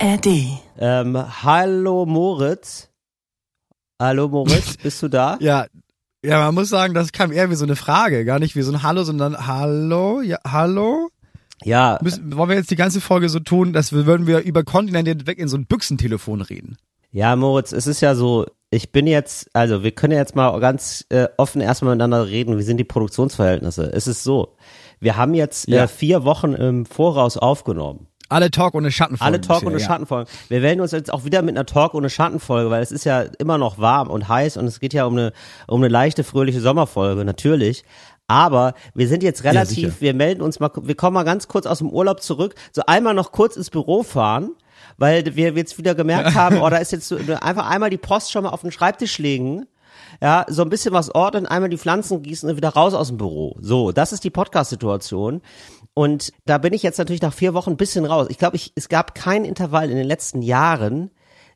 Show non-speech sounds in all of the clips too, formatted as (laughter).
ARD. Ähm, hallo Moritz. Hallo Moritz, (laughs) bist du da? Ja, ja, man muss sagen, das kam eher wie so eine Frage, gar nicht wie so ein Hallo, sondern Hallo, ja, Hallo. Ja, Müssen, wollen wir jetzt die ganze Folge so tun, dass wir würden wir über Kontinente weg in so ein Büchsentelefon reden? ja, Moritz, es ist ja so, ich bin jetzt, also wir können ja jetzt mal ganz äh, offen erstmal miteinander reden, wie sind die Produktionsverhältnisse? Es ist so, wir haben jetzt Ja. äh, vier Wochen im Voraus aufgenommen. Alle Talk ohne Schattenfolgen. Alle Talk bisher, ohne ja. Schattenfolgen. Wir wählen uns jetzt auch wieder mit einer Talk ohne Schattenfolge, weil es ist ja immer noch warm und heiß und es geht ja um eine, um eine leichte, fröhliche Sommerfolge, natürlich. Aber wir sind jetzt relativ, sicher. wir melden uns mal, wir kommen mal ganz kurz aus dem Urlaub zurück, so einmal noch kurz ins Büro fahren, weil wir jetzt wieder gemerkt haben, (laughs) oh, da ist jetzt so, einfach einmal die Post schon mal auf den Schreibtisch legen. Ja, so ein bisschen was ordnen, einmal die Pflanzen gießen und wieder raus aus dem Büro. So, das ist die Podcast-Situation. Und da bin ich jetzt natürlich nach vier Wochen ein bisschen raus. Ich glaube, ich, es gab keinen Intervall in den letzten Jahren,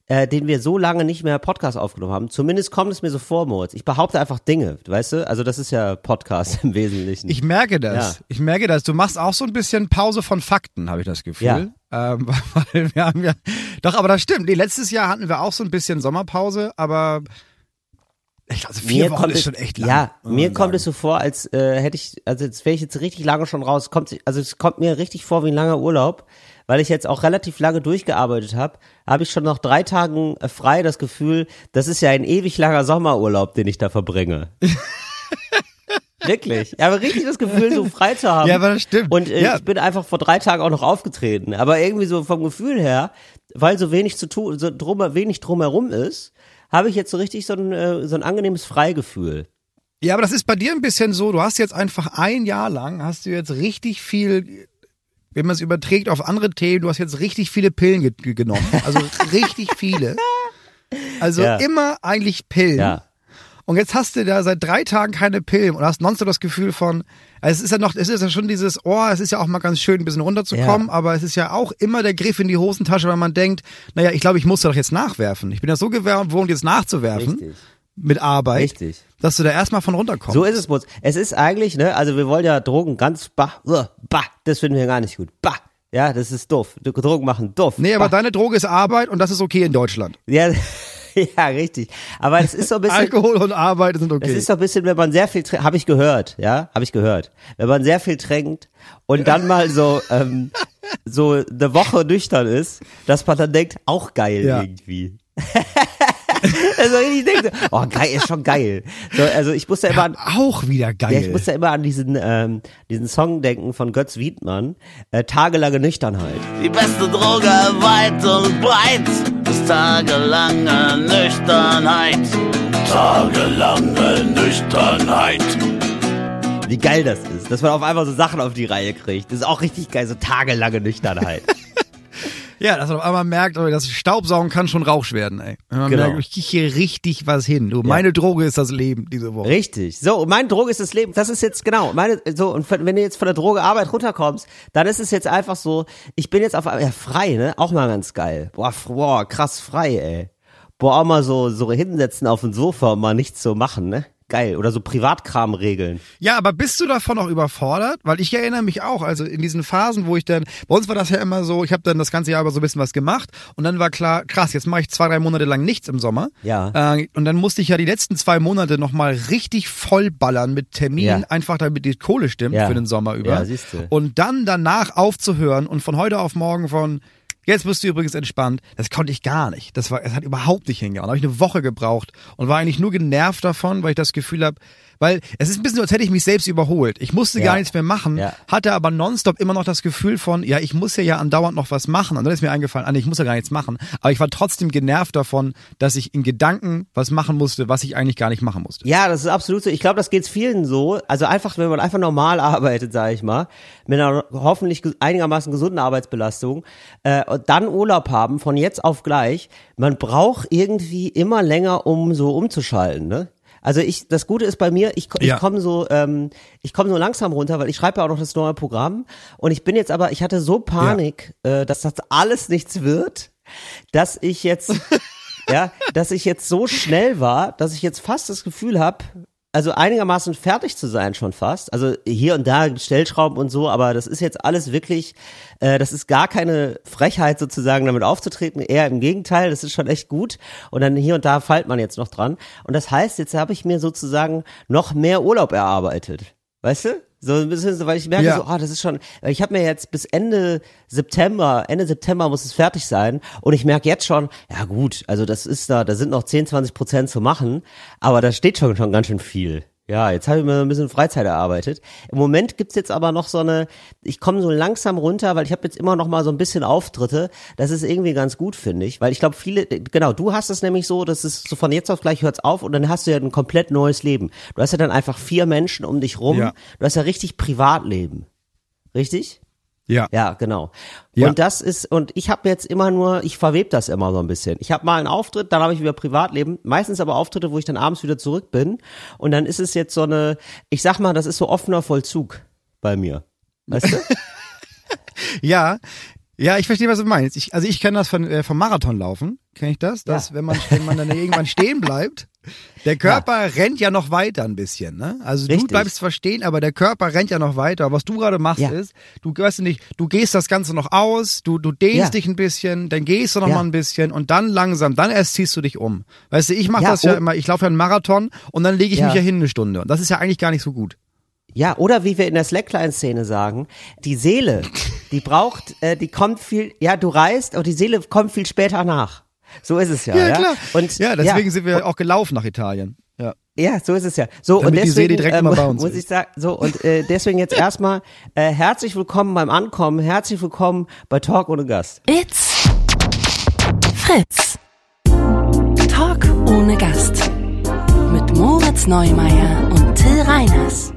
äh, den wir so lange nicht mehr Podcast aufgenommen haben. Zumindest kommt es mir so vor, Moritz. Ich behaupte einfach Dinge, weißt du? Also das ist ja Podcast (laughs) im Wesentlichen. Ich merke das. Ja. Ich merke das. Du machst auch so ein bisschen Pause von Fakten, habe ich das Gefühl. Ähm, (laughs) weil wir haben ja, doch, aber das stimmt. Nee, letztes Jahr hatten wir auch so ein bisschen Sommerpause, aber ich glaube, vier Wochen kommt ist es, schon echt lang. Ja, muss mir man kommt sagen. es so vor, als äh, hätte ich, also jetzt wäre ich jetzt richtig lange schon raus. Kommt, also es kommt mir richtig vor wie ein langer Urlaub, weil ich jetzt auch relativ lange durchgearbeitet habe. Habe ich schon nach drei Tagen äh, frei das Gefühl, das ist ja ein ewig langer Sommerurlaub, den ich da verbringe. (laughs) Wirklich. Ich habe richtig das Gefühl, so frei zu haben. Ja, aber das stimmt. Und äh, Ja. ich bin einfach vor drei Tagen auch noch aufgetreten. Aber irgendwie so vom Gefühl her, weil so wenig zu tun, so drum, wenig drumherum ist, habe ich jetzt so richtig so ein, äh, so ein angenehmes Freigefühl. Ja, aber das ist bei dir ein bisschen so, du hast jetzt einfach ein Jahr lang, hast du jetzt richtig viel, wenn man es überträgt auf andere Themen, du hast jetzt richtig viele Pillen ge ge- genommen. Also (laughs) richtig viele. Also Ja. immer eigentlich Pillen. Ja. Und jetzt hast du da seit drei Tagen keine Pillen und hast nonstop das Gefühl von, es ist ja noch, es ist ja schon dieses, oh, es ist ja auch mal ganz schön, ein bisschen runterzukommen, Ja. aber es ist ja auch immer der Griff in die Hosentasche, weil man denkt, naja, ich glaube, ich muss da doch jetzt nachwerfen. Ich bin ja so gewohnt, jetzt nachzuwerfen Richtig. mit Arbeit, Richtig. dass du da erstmal von runterkommst. So ist es, Mutz. Es ist eigentlich, ne, also wir wollen ja Drogen ganz, bah, uh, bah, das finden wir gar nicht gut. Bah, ja, das ist doof. Drogen machen doof. Nee, aber bah. deine Droge ist Arbeit und das ist okay in Deutschland. Ja, (laughs) ja, richtig. Aber es ist so ein bisschen, Alkohol und Arbeit sind es okay. ist so ein bisschen, wenn man sehr viel, habe ich gehört, ja, habe ich gehört. Wenn man sehr viel trinkt und dann mal so, ähm, so eine Woche nüchtern ist, dass man dann denkt, auch geil Ja. irgendwie. (laughs) also ich denke, so, oh geil, ist schon geil. So, also ich muss ja immer an, auch wieder geil. Ja, ich muss ja immer an diesen, ähm, diesen Song denken von Götz Wiedmann, äh, Tagelange Nüchternheit. Die beste Droge weit und breit ist tagelange Nüchternheit. Tagelange Nüchternheit. Wie geil das ist, dass man auf einmal so Sachen auf die Reihe kriegt. Das ist auch richtig geil, so tagelange Nüchternheit. (laughs) ja, dass man auf einmal merkt, oh, das Staubsaugen kann schon Rausch werden, ey. Man Genau. merkt, ich krieg hier richtig was hin. Du, meine Droge ist das Leben diese Woche. Richtig. So, meine Droge ist das Leben. Das ist jetzt genau. Meine, so, und wenn du jetzt von der Droge Arbeit runterkommst, dann ist es jetzt einfach so, ich bin jetzt auf ja, frei, ne? Auch mal ganz geil. Boah, boah, krass frei, ey. Boah, auch mal so, so hinsetzen auf dem Sofa und mal nichts so machen, ne? Geil. Oder so Privatkram regeln. Ja, aber bist du davon auch überfordert? Weil ich erinnere mich auch, also in diesen Phasen, wo ich dann, bei uns war das ja immer so, ich habe dann das ganze Jahr über so ein bisschen was gemacht und dann war klar, krass, jetzt mache ich zwei, drei Monate lang nichts im Sommer. Ja. Äh, und dann musste ich ja die letzten zwei Monate nochmal richtig vollballern mit Terminen, Ja. einfach damit die Kohle stimmt Ja. für den Sommer über. Ja, siehste. Und dann danach aufzuhören und von heute auf morgen von Jetzt bist du übrigens entspannt. Das konnte ich gar nicht. Das war, es hat überhaupt nicht hingehauen. Da habe ich eine Woche gebraucht und war eigentlich nur genervt davon, weil ich das Gefühl habe, weil es ist ein bisschen so, als hätte ich mich selbst überholt. Ich musste Ja. gar nichts mehr machen, Ja. hatte aber nonstop immer noch das Gefühl von, ja, ich muss ja ja andauernd noch was machen. Und dann ist mir eingefallen, ah, nee, ich muss ja gar nichts machen. Aber ich war trotzdem genervt davon, dass ich in Gedanken was machen musste, was ich eigentlich gar nicht machen musste. Ja, das ist absolut so. Ich glaube, das geht vielen so. Also einfach, wenn man einfach normal (laughs) arbeitet, sage ich mal, mit einer hoffentlich ge- einigermaßen gesunden Arbeitsbelastung, äh, und dann Urlaub haben von jetzt auf gleich. Man braucht irgendwie immer länger, um so umzuschalten, ne? Also ich, das Gute ist bei mir, ich, ich Ja. komme so, ähm, ich komme so langsam runter, weil ich schreibe ja auch noch das neue Programm und ich bin jetzt aber, ich hatte so Panik, äh, dass das alles nichts wird, dass ich jetzt, (laughs) ja, dass ich jetzt so schnell war, dass ich jetzt fast das Gefühl habe, also einigermaßen fertig zu sein schon fast. Also hier und da Stellschrauben und so, aber das ist jetzt alles wirklich, äh, das ist gar keine Frechheit sozusagen damit aufzutreten, eher im Gegenteil, das ist schon echt gut. Und dann hier und da feilt man jetzt noch dran. Und das heißt, jetzt habe ich mir sozusagen noch mehr Urlaub erarbeitet. Weißt du? So ein bisschen so, weil ich merke Ja. so, ah, das ist schon, ich habe mir jetzt bis Ende September, Ende September muss es fertig sein und ich merke jetzt schon, ja gut, also das ist da, da sind noch 10, 20 Prozent zu machen, aber da steht schon, schon ganz schön viel. Ja, jetzt habe ich mir ein bisschen Freizeit erarbeitet. Im Moment gibt's jetzt aber noch so eine, ich komme so langsam runter, weil ich habe jetzt immer noch mal so ein bisschen Auftritte. Das ist irgendwie ganz gut, finde ich. Weil ich glaube, viele, genau, du hast es nämlich so, dass es so von jetzt auf gleich hört's auf und dann hast du ja ein komplett neues Leben. Du hast ja dann einfach vier Menschen um dich rum. Ja. Du hast ja richtig Privatleben. Richtig? Ja. Ja, genau. Ja. Und das ist, und ich habe jetzt immer nur, ich verwebe das immer so ein bisschen. Ich habe mal einen Auftritt, dann habe ich wieder Privatleben, meistens aber Auftritte, wo ich dann abends wieder zurück bin. Und dann ist es jetzt so eine, ich sag mal, das ist so offener Vollzug bei mir. Weißt du? (laughs) Ja, ja, ich verstehe, was du meinst. Ich, also ich kenne das von, äh, vom Marathonlaufen. Kenne ich das? Dass Ja. wenn man, wenn man dann irgendwann (laughs) stehen bleibt, der Körper rennt ja noch weiter ein bisschen, ne? Also du Richtig. bleibst zwar stehen, aber der Körper rennt ja noch weiter. Was du gerade machst Ja. ist, du weißt du nicht, du gehst das Ganze noch aus, du, du dehnst Ja. dich ein bisschen, dann gehst du noch Ja. mal ein bisschen und dann langsam, dann erst ziehst du dich um. Weißt du, ich mache Ja, das ja oh. immer, ich laufe ja einen Marathon und dann lege ich Ja. mich ja hin eine Stunde. Und das ist ja eigentlich gar nicht so gut. Ja, oder wie wir in der Slackline-Szene sagen, die Seele, die braucht, äh, die kommt viel, ja, du reist, aber die Seele kommt viel später nach. So ist es ja. Ja, Ja, klar. Und, ja, deswegen sind wir auch gelaufen nach Italien. Ja. Ja, so ist es ja. So Damit und die deswegen Seele direkt immer bei uns muss ich sagen, so und äh, deswegen jetzt (laughs) erstmal äh, herzlich willkommen beim Ankommen, herzlich willkommen bei Talk ohne Gast. It's Fritz. Talk ohne Gast. Mit Moritz Neumeier und Till Reiners.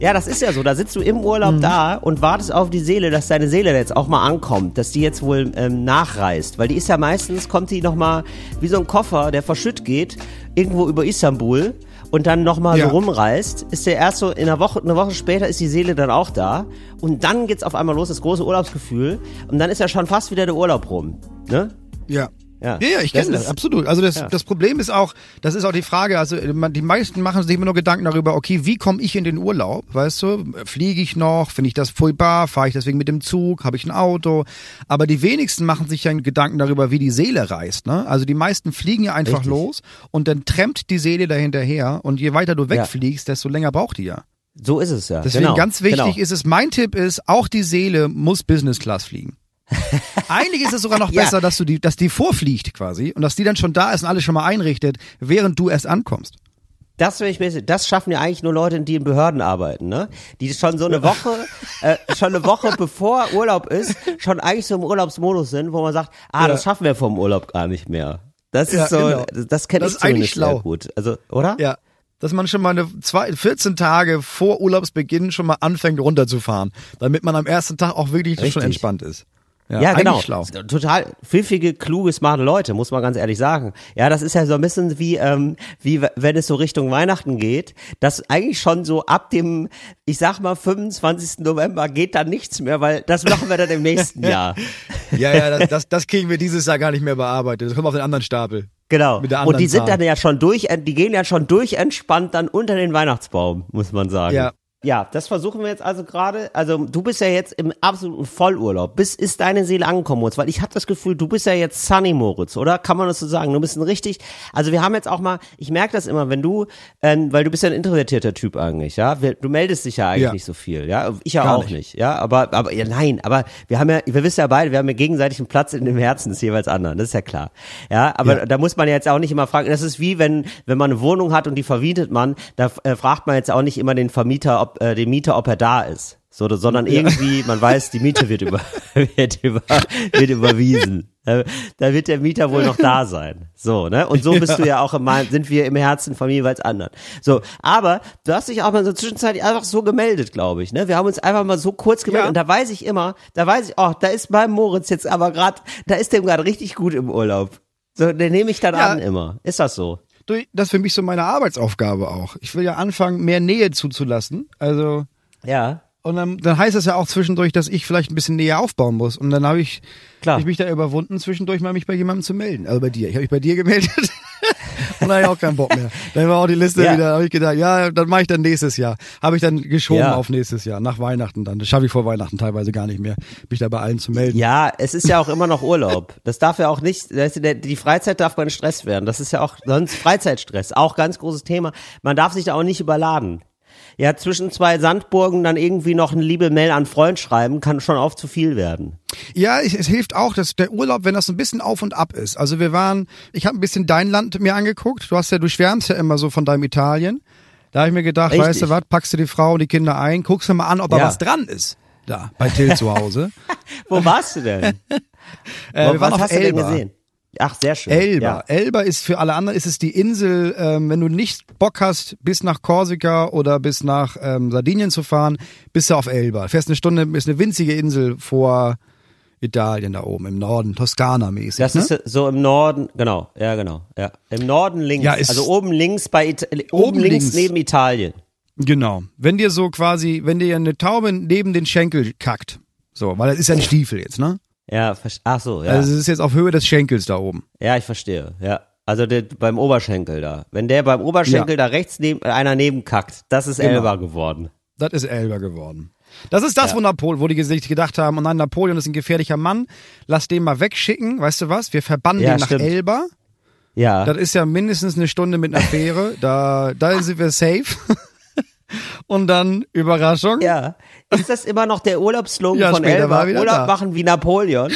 Ja, das ist ja so. Da sitzt du im Urlaub Mhm. da und wartest auf die Seele, dass deine Seele jetzt auch mal ankommt, dass die jetzt wohl ähm, nachreist, weil die ist ja meistens kommt die noch mal wie so ein Koffer, der verschütt geht irgendwo über Istanbul und dann noch mal Ja. so rumreist. Ist der erst so in einer Woche, eine Woche später ist die Seele dann auch da und dann geht's auf einmal los, das große Urlaubsgefühl und dann ist ja schon fast wieder der Urlaub rum, ne? Ja. Ja. Ja, ja, ich Das kenne das, ist- absolut. Also das, Ja. das Problem ist auch, das ist auch die Frage, also man, die meisten machen sich immer nur Gedanken darüber, okay, wie komme ich in den Urlaub, weißt du? Fliege ich noch? Finde ich das furchtbar? Fahre ich deswegen mit dem Zug? Habe ich ein Auto? Aber die wenigsten machen sich ja Gedanken darüber, wie die Seele reist. Ne? Also die meisten fliegen ja einfach Richtig. los und dann trampt die Seele dahinterher und je weiter du Ja. wegfliegst, desto länger braucht die ja. So ist es ja. Deswegen genau, ganz wichtig genau. ist es, mein Tipp ist, auch die Seele muss Business Class fliegen. Eigentlich ist es sogar noch (laughs) Ja. besser, dass du die, dass die vorfliegt quasi und dass die dann schon da ist und alles schon mal einrichtet, während du erst ankommst. Das, will ich mir, das schaffen ja eigentlich nur Leute, die in Behörden arbeiten, ne? Die schon so eine Woche, (laughs) äh, schon eine Woche bevor Urlaub ist, schon eigentlich so im Urlaubsmodus sind, wo man sagt, ah, das schaffen wir vom Urlaub gar nicht mehr. Das ist Ja, so, genau. das kenne Das ich ist eigentlich zumindest sehr schlau. gut. Also, oder? Ja. Dass man schon mal eine zwei, 14 Tage vor Urlaubsbeginn schon mal anfängt runterzufahren, damit man am ersten Tag auch wirklich schon Richtig. entspannt ist. Ja, genau. schlau. Total pfiffige, kluge, smarte Leute, muss man ganz ehrlich sagen. Ja, das ist ja so ein bisschen wie, ähm, wie wenn es so Richtung Weihnachten geht, dass eigentlich schon so ab dem, ich sag mal, 25. November geht dann nichts mehr, weil das machen wir dann im nächsten (laughs) Jahr. Ja, ja, das, das, das kriegen wir dieses Jahr gar nicht mehr bearbeitet. Das kommt auf den anderen Stapel. Genau. Und die sind dann ja schon durch, die gehen ja schon durchentspannt dann unter den Weihnachtsbaum, muss man sagen. Ja. Ja, das versuchen wir jetzt also gerade. Also du bist ja jetzt im absoluten Vollurlaub. Bis ist deine Seele angekommen, Moritz? Weil ich habe das Gefühl, du bist ja jetzt Sunny Moritz, oder? Kann man das so sagen? Du bist ein richtig. Also wir haben jetzt auch mal. Ich merke das immer, wenn du, ähm, weil du bist ja ein introvertierter Typ eigentlich, ja. Du meldest dich ja eigentlich Ja. nicht so viel, ja. Ich ja Gar auch nicht. nicht. ja. Aber, aber ja, nein. Aber wir haben ja, wir wissen ja beide, wir haben ja gegenseitig einen Platz in dem Herzen des jeweils anderen. Das ist ja klar. Ja. Aber Ja. da muss man ja jetzt auch nicht immer fragen. Das ist wie wenn, wenn man eine Wohnung hat und die vermietet man, da äh, fragt man jetzt auch nicht immer den Vermieter, ob äh, den Mieter, ob er da ist. So, sondern irgendwie, man weiß, die Miete wird über, (laughs) wird über, wird überwiesen. Da, da wird der Mieter wohl noch da sein. So, ne? Und so bist du ja auch immer, sind wir im Herzen von jeweils anderen. So, aber du hast dich auch mal so zwischenzeitlich einfach so gemeldet, glaube ich, ne? Wir haben uns einfach mal so kurz gemeldet Ja. und da weiß ich immer, da weiß ich, oh, da ist beim Moritz jetzt aber gerade, da ist dem gerade richtig gut im Urlaub. So, den nehme ich dann Ja. an immer. Ist das so? Du, Das ist für mich so meine Arbeitsaufgabe auch. Ich will ja anfangen, mehr Nähe zuzulassen. Also, Ja. Und dann, dann heißt es ja auch zwischendurch, dass ich vielleicht ein bisschen näher aufbauen muss. Und dann habe ich, Klar. ich mich da überwunden, zwischendurch mal mich bei jemandem zu melden. Also bei dir. Ich habe mich bei dir gemeldet. (laughs) Und da hatte ich auch keinen Bock mehr. Dann war auch die Liste Ja. wieder, habe ich gedacht, ja, dann mache ich dann nächstes Jahr. Habe ich dann geschoben Ja. auf nächstes Jahr, nach Weihnachten dann. Das schaffe ich vor Weihnachten teilweise gar nicht mehr, mich da bei allen zu melden. Ja, es ist ja auch immer noch Urlaub. Das darf ja auch nicht, die Freizeit darf kein Stress werden. Das ist ja auch sonst Freizeitstress. Auch ganz großes Thema. Man darf sich da auch nicht überladen. Ja, zwischen zwei Sandburgen dann irgendwie noch eine liebe Mail an Freund schreiben, kann schon oft zu viel werden. Ja, ich, es hilft auch, dass der Urlaub, wenn das so ein bisschen auf und ab ist. Also wir waren, ich habe ein bisschen dein Land mir angeguckt. Du hast ja, du schwärmst ja immer so von deinem Italien. Da habe ich mir gedacht, Richtig. weißt du was, packst du die Frau und die Kinder ein, guckst du mal an, ob da Ja. was dran ist. Da, bei Till zu Hause. (laughs) Wo warst du denn? Äh, Wo- wir waren Was auf hast du denn Elba. Ach, sehr schön. Elba. Ja. Elba ist für alle anderen, ist es die Insel, ähm, wenn du nicht Bock hast, bis nach Korsika oder bis nach ähm, Sardinien zu fahren, bist du auf Elba. Fährst eine Stunde, ist eine winzige Insel vor Italien da oben, im Norden, Toskana-mäßig. Das ne? ist so im Norden, genau, ja, genau, ja. Im Norden links, Ja, also oben links bei, Ita oben, Oben links, links. neben Italien. Genau. Wenn dir so quasi, wenn dir eine Taube neben den Schenkel kackt, so, weil das ist ja ein Stiefel jetzt, ne? Ja, ach so, ja. Also es ist jetzt auf Höhe des Schenkels da oben. Ja, ich verstehe, ja. Also der, beim Oberschenkel da. Wenn der beim Oberschenkel da rechts neben, äh, einer nebenkackt, das ist Genau. Elba geworden. Das ist Elba geworden. Das ist das, wo Napoleon, wo die sich gedacht haben, oh nein, Napoleon ist ein gefährlicher Mann, lass den mal wegschicken, weißt du was? Wir verbannen Ja, den nach stimmt. Elba. Ja. Das ist ja mindestens eine Stunde mit einer Fähre. Da, da sind wir safe. Und dann Überraschung. ja. Ist das immer noch der Urlaubslogan (laughs) Ja, von Elba? Urlaub da. machen wie Napoleon?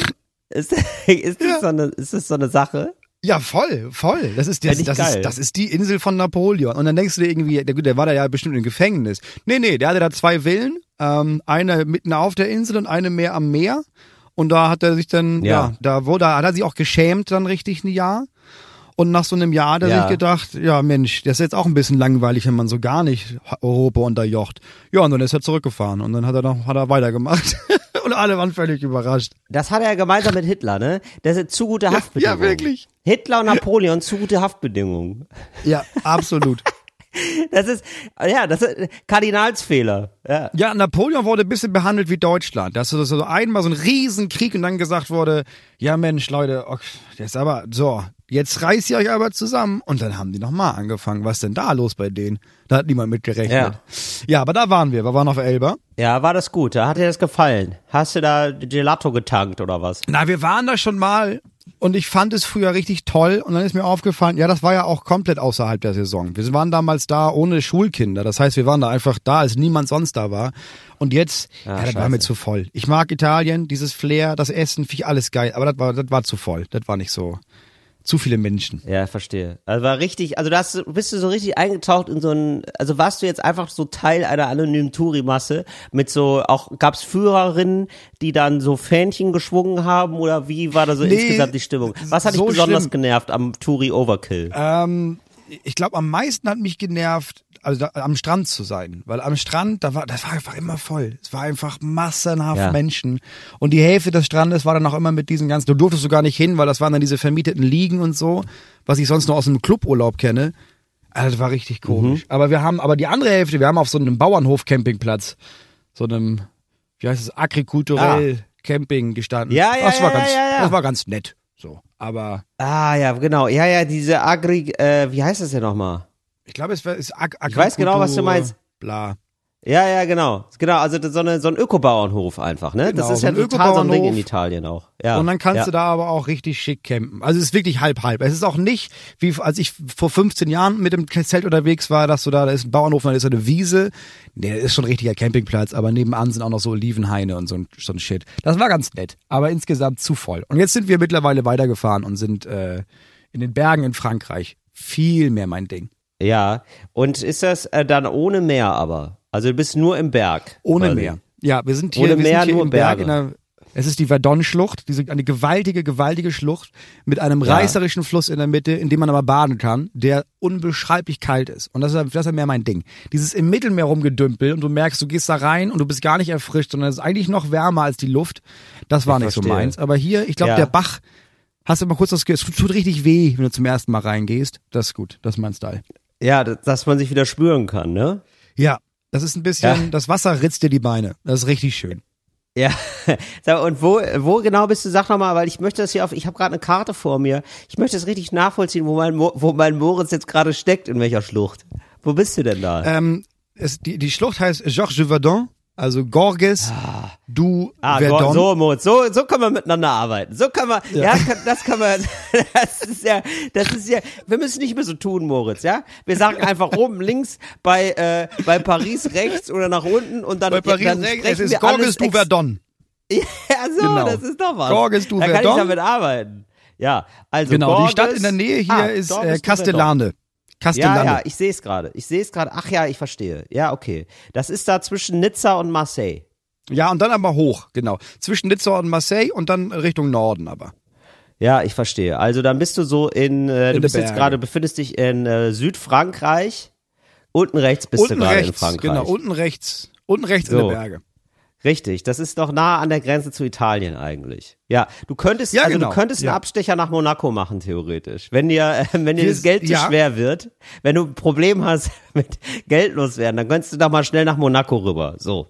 Ist, (laughs) ist, das so eine, ist das so eine Sache? Ja, voll, voll. Das ist, das, das, ist, das ist die Insel von Napoleon. Und dann denkst du dir irgendwie, der, der war da ja bestimmt im Gefängnis. Nee, nee, der hatte da zwei Villen. Ähm, eine mitten auf der Insel und eine mehr am Meer. Und da hat er sich dann, ja, Ja. da wurde, hat er sich auch geschämt dann richtig ein Jahr. Und nach so einem Jahr hat er Ja. sich gedacht, ja Mensch, das ist jetzt auch ein bisschen langweilig, wenn man so gar nicht Europa unterjocht. Ja, und dann ist er zurückgefahren und dann hat er noch, hat er weitergemacht. (laughs) und alle waren völlig überrascht. Das hat er ja gemeinsam mit Hitler, ne? Das sind zu gute Haftbedingungen. ja, wirklich. Hitler und Napoleon zu gute Haftbedingungen. Ja, absolut. (laughs) Das ist, ja, das ist Kardinalsfehler. Ja. Ja, Napoleon wurde ein bisschen behandelt wie Deutschland. Dass so so einmal so ein Riesenkrieg und dann gesagt wurde, ja Mensch, Leute, okay, jetzt aber, so, jetzt reißt ihr euch aber zusammen. Und dann haben die nochmal angefangen. Was denn da los bei denen? Da hat niemand mit gerechnet. Ja. ja, aber da waren wir. Wir waren auf Elba. Ja, war das gut. Da hat dir das gefallen. Hast du da Gelato getankt oder was? Na, wir waren da schon mal und ich fand es früher richtig toll und dann ist mir aufgefallen, ja, das war ja auch komplett außerhalb der Saison. Wir waren damals da ohne Schulkinder. Das heißt, wir waren da einfach da, als niemand sonst da war. Und jetzt, ja, das war mir zu voll. Ich mag Italien, dieses Flair, das Essen, finde ich alles geil, aber das war, das war zu voll. Das war nicht so. Zu viele Menschen. Ja, verstehe. Also war richtig, also da hast du, bist du so richtig eingetaucht in so ein, also warst du jetzt einfach so Teil einer anonymen Touri-Masse mit so, auch gab's Führerinnen, die dann so Fähnchen geschwungen haben oder wie war da so Nee, insgesamt die Stimmung? Was hat so dich besonders schlimm. genervt am Touri-Overkill? Ähm, ich glaube, am meisten hat mich genervt, also da, am Strand zu sein, weil am Strand, da war, das war einfach immer voll. Es war einfach massenhaft Ja. Menschen und die Hälfte des Strandes war dann auch immer mit diesen ganzen. Du durftest sogar nicht hin, weil das waren dann diese vermieteten Liegen und so, was ich sonst nur aus einem Cluburlaub kenne. Also das war richtig Mhm. komisch. Aber wir haben, aber die andere Hälfte, wir haben auf so einem Bauernhof-Campingplatz, so einem, wie heißt es, agrikulturell Camping gestanden. Ah. Ja, ja, das war ja, ganz, ja, ja. das war ganz nett. So, aber Ah, ja, genau. Ja, ja, diese Agri, äh, wie heißt das denn nochmal? Ich glaube, es ist Ag Ich weiß genau, was du Agrikultur, meinst. Bla. Ja, ja, genau. Genau, also so, eine, so ein Ökobauernhof einfach, ne? Genau, das ist so ja ein total so ein Ding Ökobauernhof. in Italien auch. Ja. und dann kannst ja. du da aber auch richtig schick campen. Also es ist wirklich halb halb. Es ist auch nicht, wie als ich vor 15 Jahren mit dem Zelt unterwegs war, dass du da, da ist ein Bauernhof, da ist eine Wiese. Nee, das ist schon ein richtiger Campingplatz, aber nebenan sind auch noch so Olivenhaine und so ein, so ein Shit. Das war ganz nett, aber insgesamt zu voll. Und jetzt sind wir mittlerweile weitergefahren und sind äh, in den Bergen in Frankreich. Viel mehr mein Ding. Ja, und ist das äh, dann ohne Meer aber? Also du bist nur im Berg. Ohne quasi. Meer. Ja, wir sind hier, Ohne wir Meer, sind hier nur im Berg Berge. in der, es ist die Verdon-Schlucht, diese, eine gewaltige, gewaltige Schlucht mit einem Ja. reißerischen Fluss in der Mitte, in dem man aber baden kann, der unbeschreiblich kalt ist. Und das ist, das ist mehr mein Ding. Dieses im Mittelmeer rumgedümpel und du merkst, du gehst da rein und du bist gar nicht erfrischt, sondern es ist eigentlich noch wärmer als die Luft. Das war Ich nicht so verstehe. meins. Aber hier, ich glaube, Ja. der Bach, hast du mal kurz das, es tut richtig weh, wenn du zum ersten Mal reingehst. Das ist gut. Das ist mein Style. Ja, dass- man sich wieder spüren kann, ne? Ja. Das ist ein bisschen, Ja. das Wasser ritzt dir die Beine. Das ist richtig schön. Ja, (laughs) und wo, wo genau bist du? Sag nochmal, weil ich möchte das hier auf, ich habe gerade eine Karte vor mir. Ich möchte das richtig nachvollziehen, wo mein, Mo- wo mein Moritz jetzt gerade steckt, in welcher Schlucht. Wo bist du denn da? Ähm, es, die, die Schlucht heißt Georges Verdun, also Gorges du Ah, Verdun. so, Moritz, so, so können wir miteinander arbeiten. So können wir, ja, kann, das kann man, (laughs) das ist ja, das ist ja, wir müssen nicht mehr so tun, Moritz, ja? Wir sagen (laughs) einfach oben links bei, äh, bei Paris rechts oder nach unten und dann, Bei Paris dann rechts, es ist Gorges du Verdun. (laughs) Ja, so, Genau. das ist doch was. Gorges du da kann ich damit arbeiten. Ja, also Genau, Gorges, die Stadt in der Nähe hier Ah, ist äh, du Castellane. Ja, ja, ich sehe es gerade. Ich sehe es gerade. Ach ja, ich verstehe. Ja, okay. Das ist da zwischen Nizza und Marseille. Ja, und dann aber hoch, genau. Zwischen Nizza und Marseille und dann Richtung Norden aber. Ja, ich verstehe. Also dann bist du so in, äh, In du bist jetzt gerade, befindest dich in äh, Südfrankreich. Unten rechts bist unten du gerade in rechts, Frankreich. genau, unten rechts, unten rechts in So. den Berge. Richtig, das ist doch nah an der Grenze zu Italien eigentlich. Ja, du könntest, Ja, also genau, du könntest einen ja. Abstecher nach Monaco machen theoretisch, wenn dir, äh, (laughs) wenn dir Wir- das Geld zu ja. schwer wird, wenn du ein Problem hast (laughs) mit Geld loswerden, dann könntest du doch mal schnell nach Monaco rüber. So.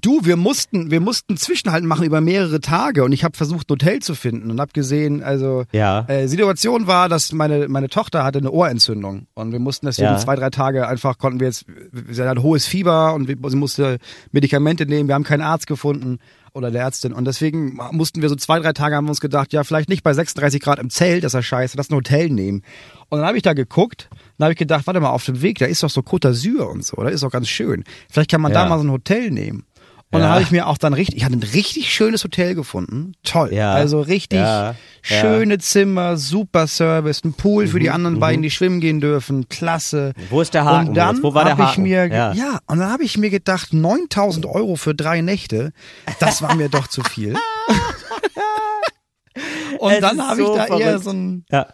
Du, wir mussten, wir mussten Zwischenhalt machen über mehrere Tage und ich habe versucht, ein Hotel zu finden und habe gesehen, also Ja. äh, Situation war, dass meine meine Tochter hatte eine Ohrentzündung und wir mussten deswegen Ja. zwei drei Tage einfach konnten wir jetzt, sie hat hohes Fieber und wir, sie musste Medikamente nehmen. Wir haben keinen Arzt gefunden oder der Ärztin und deswegen mussten wir so zwei drei Tage haben wir uns gedacht, ja vielleicht nicht bei 36 Grad im Zelt, das ist ja scheiße, lass ein Hotel nehmen. Und dann habe ich da geguckt, dann habe ich gedacht, warte mal, auf dem Weg, da ist doch so Côte d'Azur und so, da ist doch ganz schön. Vielleicht kann man da Ja. mal so ein Hotel nehmen. Und Ja. dann habe ich mir auch dann richtig, ich hatte ein richtig schönes Hotel gefunden. Toll. Ja. Also richtig Ja. schöne Zimmer, super Service, ein Pool für die anderen beiden, die schwimmen gehen dürfen. Klasse. Mhm, Wo ist der Haken, Und dann? Wo war der hab ich Haken? mir, Ja. ja. und dann habe ich mir gedacht, 9000 Euro für drei Nächte, das war mir doch zu viel. (laughs) und Es dann habe ich so da eher verrückt. so ein, Ja.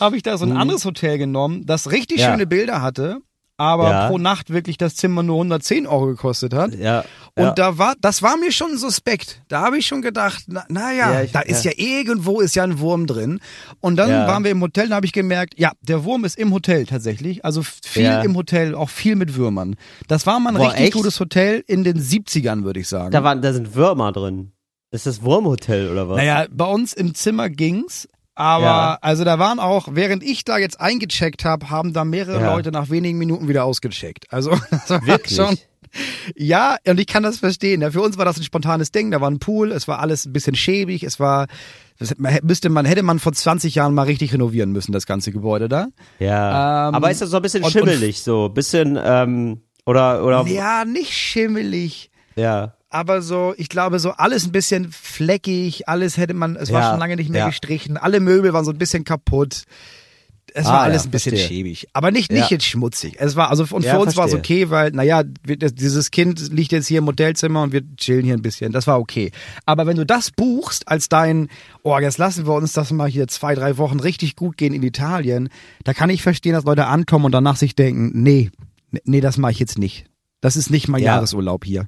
habe ich da so ein anderes Hotel genommen, das richtig schöne Bilder hatte, aber Ja. pro Nacht wirklich das Zimmer nur 110 Euro gekostet hat. Ja. Und ja. da war, das war mir schon suspekt. Da habe ich schon gedacht, na, na ja, da ist ja. irgendwo ist ja ein Wurm drin. Und dann waren wir im Hotel, da habe ich gemerkt, ja, der Wurm ist im Hotel tatsächlich. Also viel im Hotel, auch viel mit Würmern. Das war mal ein Boah, richtig echt? gutes Hotel in den 70ern, würde ich sagen. Da, waren, da sind Würmer drin. Ist das Wurmhotel oder was? naja, bei uns im Zimmer ging's. Aber Ja. also da waren auch, während ich da jetzt eingecheckt habe, haben da mehrere Ja. Leute nach wenigen Minuten wieder ausgecheckt. Also (laughs) das war Wirklich? schon Ja, und ich kann das verstehen. Ja, für uns war das ein spontanes Ding. Da war ein Pool, es war alles ein bisschen schäbig, es war, das müsste man, hätte man vor 20 Jahren mal richtig renovieren müssen, das ganze Gebäude da. Ja. Ähm, Aber ist das so ein bisschen und- schimmelig, so ein bisschen, ähm, oder, oder, Ja, nicht schimmelig. ja. Aber so, ich glaube, so alles ein bisschen fleckig, alles hätte man, es war Ja, schon lange nicht mehr ja. gestrichen, alle Möbel waren so ein bisschen kaputt. Es Ah, war alles ja, ein bisschen verstehe. schäbig. Aber nicht, nicht jetzt schmutzig. Es war, also, und für uns war es okay, weil, naja, dieses Kind liegt jetzt hier im Hotelzimmer und wir chillen hier ein bisschen. Das war okay. Aber wenn du das buchst als dein, oh, jetzt lassen wir uns das mal hier zwei, drei Wochen richtig gut gehen in Italien, da kann ich verstehen, dass Leute ankommen und danach sich denken, nee, nee, das mache ich jetzt nicht. Das ist nicht mein Ja. Jahresurlaub hier.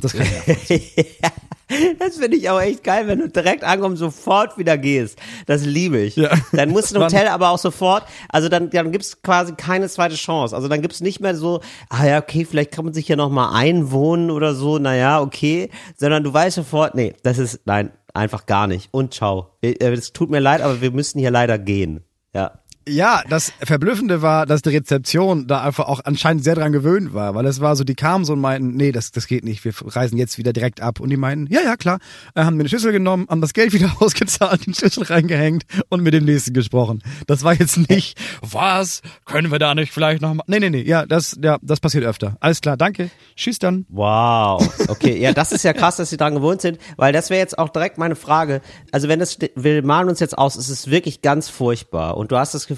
Das kann ich ja. (laughs) Das finde ich auch echt geil, wenn du direkt ankommst, sofort wieder gehst. Das liebe ich. Ja. Dann muss ein Hotel aber auch sofort, also dann, dann gibt's quasi keine zweite Chance. Also dann gibt's nicht mehr so, ah ja, okay, vielleicht kann man sich hier nochmal einwohnen oder so, naja, okay. Sondern du weißt sofort, nee, das ist, nein, einfach gar nicht. Und ciao. Äh, Es tut mir leid, aber wir müssen hier leider gehen. Ja. Ja, das Verblüffende war, dass die Rezeption da einfach auch anscheinend sehr dran gewöhnt war, weil es war so, die kamen so und meinten, nee, das, das geht nicht, wir reisen jetzt wieder direkt ab. Und die meinten, ja, ja, klar, äh, haben mir eine Schüssel genommen, haben das Geld wieder (laughs) ausgezahlt, den Schlüssel reingehängt und mit dem nächsten gesprochen. Das war jetzt nicht, was, können wir da nicht vielleicht noch mal, nee, nee, nee, ja, das, ja, das passiert öfter. Alles klar, danke, tschüss dann. Wow. Okay, ja, das ist ja krass, dass sie dran gewohnt sind, weil das wäre jetzt auch direkt meine Frage. Also wenn das, wir malen uns jetzt aus, es ist wirklich ganz furchtbar und du hast das Gefühl,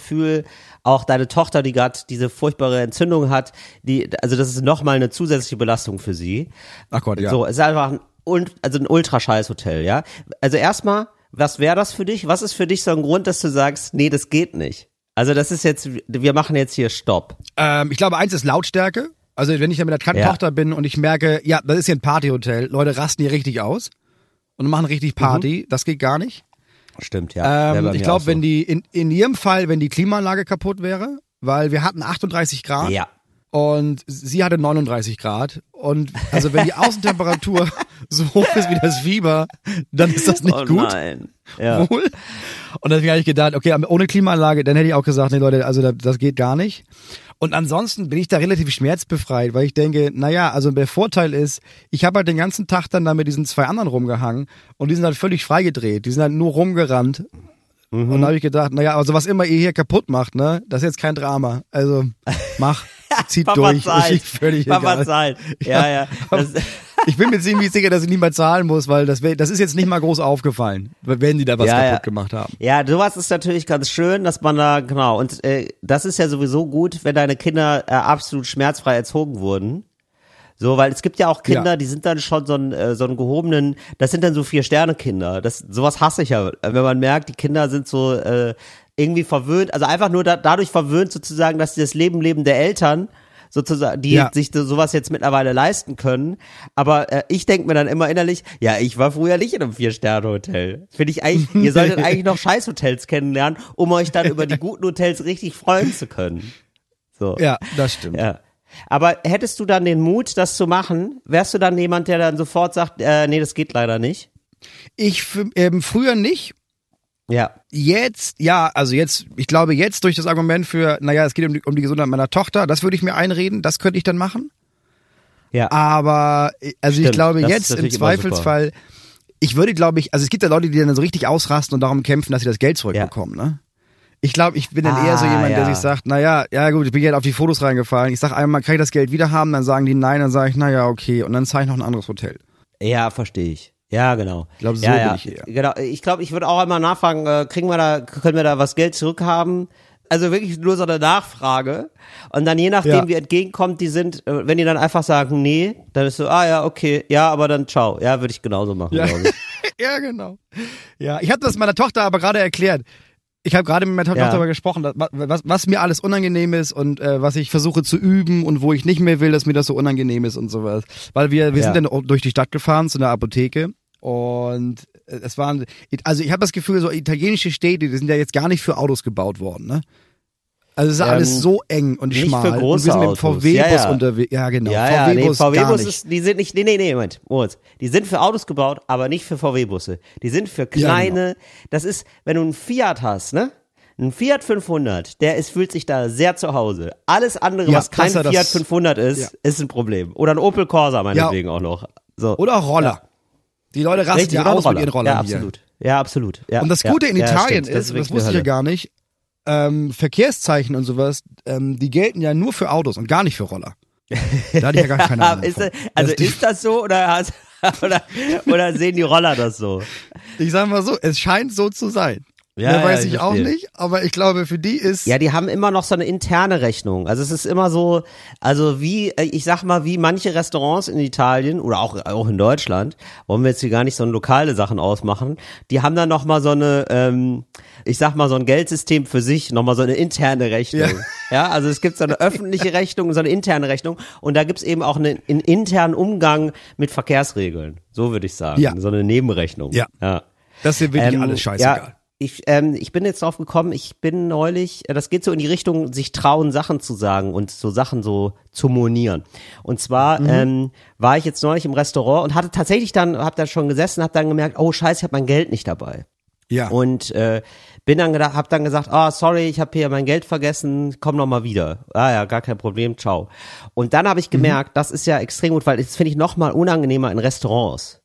auch deine Tochter, die gerade diese furchtbare Entzündung hat, die, also das ist nochmal eine zusätzliche Belastung für sie. Ach Gott, ja. So, es ist einfach ein, also ein ultrascheiß Hotel, ja. Also erstmal, was wäre das für dich? Was ist für dich so ein Grund, dass du sagst, nee, das geht nicht? Also das ist jetzt, wir machen jetzt hier Stopp. Ähm, ich glaube, eins ist Lautstärke. Also wenn ich da mit der Ja. Tochter bin und ich merke, ja, das ist hier ein Partyhotel, Leute rasten hier richtig aus und machen richtig Party, das geht gar nicht. Stimmt, ja. Ähm, ich glaube, so. wenn die in, in ihrem Fall, wenn die Klimaanlage kaputt wäre, weil wir hatten 38 Grad Ja. und sie hatte 39 Grad. Und also wenn die (laughs) Außentemperatur so hoch ist wie das Fieber, dann ist das nicht oh gut. nein. Ja. Wohl. Und deswegen habe ich gedacht, okay, ohne Klimaanlage, dann hätte ich auch gesagt, nee Leute, also das, das geht gar nicht. Und ansonsten bin ich da relativ schmerzbefreit, weil ich denke, naja, also der Vorteil ist, ich habe halt den ganzen Tag dann da mit diesen zwei anderen rumgehangen und die sind halt völlig freigedreht, die sind halt nur rumgerannt. Und da habe ich gedacht, naja, also was immer ihr hier kaputt macht, ne, das ist jetzt kein Drama. Also mach, (laughs) zieht Papa durch, zahlt. völlig Papa egal. zahlt. Ja, ja. Das, Ich bin mir ziemlich sicher, dass ich nicht mal zahlen muss, weil das, wär, das ist jetzt nicht mal groß aufgefallen, wenn die da was Ja, kaputt ja. gemacht haben. Ja, sowas ist natürlich ganz schön, dass man da, genau, und äh, das ist ja sowieso gut, wenn deine Kinder äh, absolut schmerzfrei erzogen wurden. So, weil es gibt ja auch Kinder, Ja. die sind dann schon so ein, äh, so einen gehobenen, das sind dann so Vier-Sterne-Kinder. Das, sowas hasse ich ja, wenn man merkt, die Kinder sind so äh, irgendwie verwöhnt, also einfach nur da, dadurch verwöhnt sozusagen, dass sie das Leben leben der Eltern sozusagen, die Ja. sich so- sowas jetzt mittlerweile leisten können. Aber äh, ich denke mir dann immer innerlich, ja, ich war früher nicht in einem Vier-Sterne-Hotel. Finde ich eigentlich, ihr solltet eigentlich noch (laughs) Scheißhotels kennenlernen, um euch dann über die guten Hotels richtig freuen zu können. So. Ja, das stimmt. Ja. Aber hättest du dann den Mut, das zu machen? Wärst du dann jemand, der dann sofort sagt, äh, nee, das geht leider nicht? Ich ähm, früher nicht. Ja. Jetzt, ja, also jetzt, ich glaube jetzt durch das Argument für, naja, es geht um die, um die Gesundheit meiner Tochter, das würde ich mir einreden, das könnte ich dann machen. Ja. Aber, äh, also ich Stimmt, glaube das ist jetzt im Zweifelsfall, ich würde, glaube ich, also es gibt ja Leute, die dann so richtig ausrasten und darum kämpfen, dass sie das Geld zurückbekommen, ne? Ich glaube, ich bin dann eher so Ah, jemand, der ja. sich sagt, naja, ja gut, ich bin jetzt auf die Fotos reingefallen. Ich sag einmal, kann ich das Geld wieder haben? Dann sagen die nein, dann sage ich, naja, okay. Und dann zahle ich noch ein anderes Hotel. Ja, verstehe ich. Ja, genau. Ich glaube, so ja, ja. ich eher. Genau. Ich glaube, ich würde auch einmal nachfragen, äh, kriegen wir da, können wir da was Geld zurückhaben? Also wirklich nur so eine Nachfrage. Und dann je nachdem, Ja. wie entgegenkommt die sind, äh, wenn die dann einfach sagen, nee, dann ist so, ah ja, okay, ja, aber dann ciao. Ja, würde ich genauso machen, Ja. glaube ich. (laughs) ja, genau. Ja, ich habe das meiner Tochter aber gerade erklärt. Ich habe gerade mit meiner Tochter Ja. darüber gesprochen, was, was mir alles unangenehm ist und äh, was ich versuche zu üben und wo ich nicht mehr will, dass mir das so unangenehm ist und sowas. Weil wir, wir Ja. sind dann durch die Stadt gefahren zu einer Apotheke und äh, es waren, also ich habe das Gefühl, so italienische Städte, die sind ja jetzt gar nicht für Autos gebaut worden, ne? Also es ist Ähm, alles so eng und nicht schmal. für und große wir sind mit dem. VW-Bus Ja, ja. unterwegs. Ja, genau. Ja, ja, nee, VW-Bus VW-Bus nicht. ist, die sind nicht, nee, nee, nee, Moment, Moritz. Die sind für Autos gebaut, aber nicht für VW-Busse. Die sind für kleine, das ist, wenn du einen Fiat hast, ne? Ein Fiat 500, der ist, fühlt sich da sehr zu Hause. Alles andere, was kein er das- Fiat 500 ist, ist ein Problem. Oder ein Opel Corsa meinetwegen auch noch. So. Oder Roller. Die Leute rasten Richtig, ja aus mit ihren Rollern Ja, hier. absolut. Ja, absolut. Ja, Und das ja, Gute in ja, Italien stimmt. ist, das, wirklich wusste ich ja gar nicht, ähm, Verkehrszeichen und sowas, ähm, die gelten ja nur für Autos und gar nicht für Roller. Da hatte ich ja gar (laughs) keine. Ahnung. ist, das- also Das- ist das so oder, hast- (laughs) oder, oder sehen die Roller das so? ich sag mal so, es scheint so zu sein. Ja, Mehr ja, weiß ich ich auch nicht, aber ich glaube, für die ist. Ja, die haben immer noch so eine interne Rechnung. Also es ist immer so, also wie, äh, ich sag mal, wie manche Restaurants in Italien oder auch, auch in Deutschland, wollen wir jetzt hier gar nicht so lokale Sachen ausmachen, die haben dann nochmal so eine, ähm, ich sag mal, so ein Geldsystem für sich, nochmal so eine interne Rechnung. Ja. (laughs) Ja. also es gibt so eine öffentliche Rechnung, und so eine interne Rechnung und da gibt's eben auch einen, einen internen Umgang mit Verkehrsregeln. So würde ich sagen. Ja. So eine Nebenrechnung. Ja. ja. das ist wirklich Ähm, alles scheißegal. Ja, ich, ähm, ich bin jetzt drauf gekommen, ich bin neulich, äh, das geht so in die Richtung, sich trauen, Sachen zu sagen und so Sachen so zu monieren. Und zwar Mhm. ähm, war ich jetzt neulich im Restaurant und hatte tatsächlich dann, hab da schon gesessen, hab dann gemerkt, oh scheiße, ich habe mein Geld nicht dabei. Ja. Und äh, bin dann gedacht, hab dann gesagt, ah sorry, ich habe hier mein Geld vergessen, komm noch mal wieder. Ah ja, gar kein Problem, ciao. Und dann habe ich gemerkt, das ist ja extrem gut, weil das finde ich noch mal unangenehmer in Restaurants.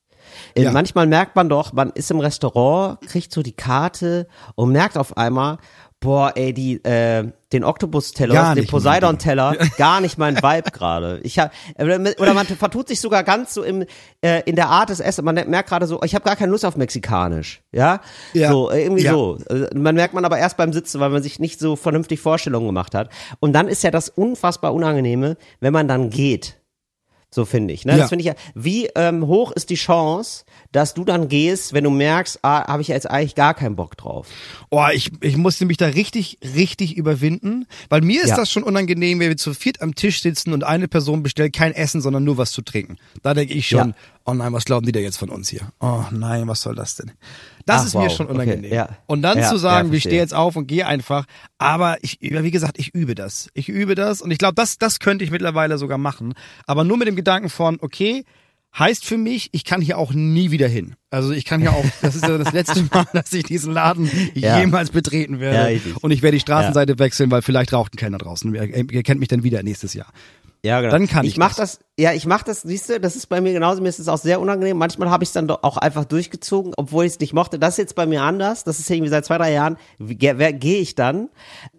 Ja. Manchmal merkt man doch, man ist im Restaurant, kriegt so die Karte und merkt auf einmal, boah, ey, die, äh, den Oktopus-Teller, den Poseidon-Teller, (laughs) gar nicht mein Vibe gerade. Ich hab, oder man vertut sich sogar ganz so im, äh, in der Art des Essens. Man merkt gerade so, ich habe gar keine Lust auf Mexikanisch, ja? Ja. So, irgendwie Ja. so. Äh, Man merkt man aber erst beim Sitzen, weil man sich nicht so vernünftig Vorstellungen gemacht hat. Und dann ist ja das unfassbar Unangenehme, wenn man dann geht. So finde ich. Ne? Ja. Das finde ich ja. Wie ähm, hoch ist die Chance, dass du dann gehst, wenn du merkst, ah, habe ich jetzt eigentlich gar keinen Bock drauf. Oh, ich, ich musste mich da richtig, richtig überwinden, weil mir ist Ja. das schon unangenehm, wenn wir zu viert am Tisch sitzen und eine Person bestellt kein Essen, sondern nur was zu trinken. Da denke ich schon, oh nein, was glauben die denn jetzt von uns hier? Oh nein, was soll das denn? Das Ach, ist mir wow, schon okay, unangenehm. ja. Und dann Ja, zu sagen, ja, wir verstehe. stehen jetzt auf und gehe einfach, aber ich, wie gesagt, ich übe das. Ich übe das und ich glaube, das, das könnte ich mittlerweile sogar machen. Aber nur mit dem Gedanken von, okay, heißt für mich, ich kann hier auch nie wieder hin. Also ich kann hier auch, (laughs) das ist ja das letzte Mal, dass ich diesen Laden Ja. jemals betreten Ja, werde. richtig. und ich werde die Straßenseite wechseln, weil vielleicht raucht ein Kellner draußen. Ihr kennt mich dann wieder nächstes Jahr. Ja, genau. Dann kann ich ich mach das. das. Ja, ich mach das, siehst du, das ist bei mir genauso, mir ist es auch sehr unangenehm. Manchmal habe ich es dann doch auch einfach durchgezogen, obwohl ich es nicht mochte. Das ist jetzt bei mir anders. Das ist irgendwie seit zwei, drei Jahren. Gehe geh ich dann,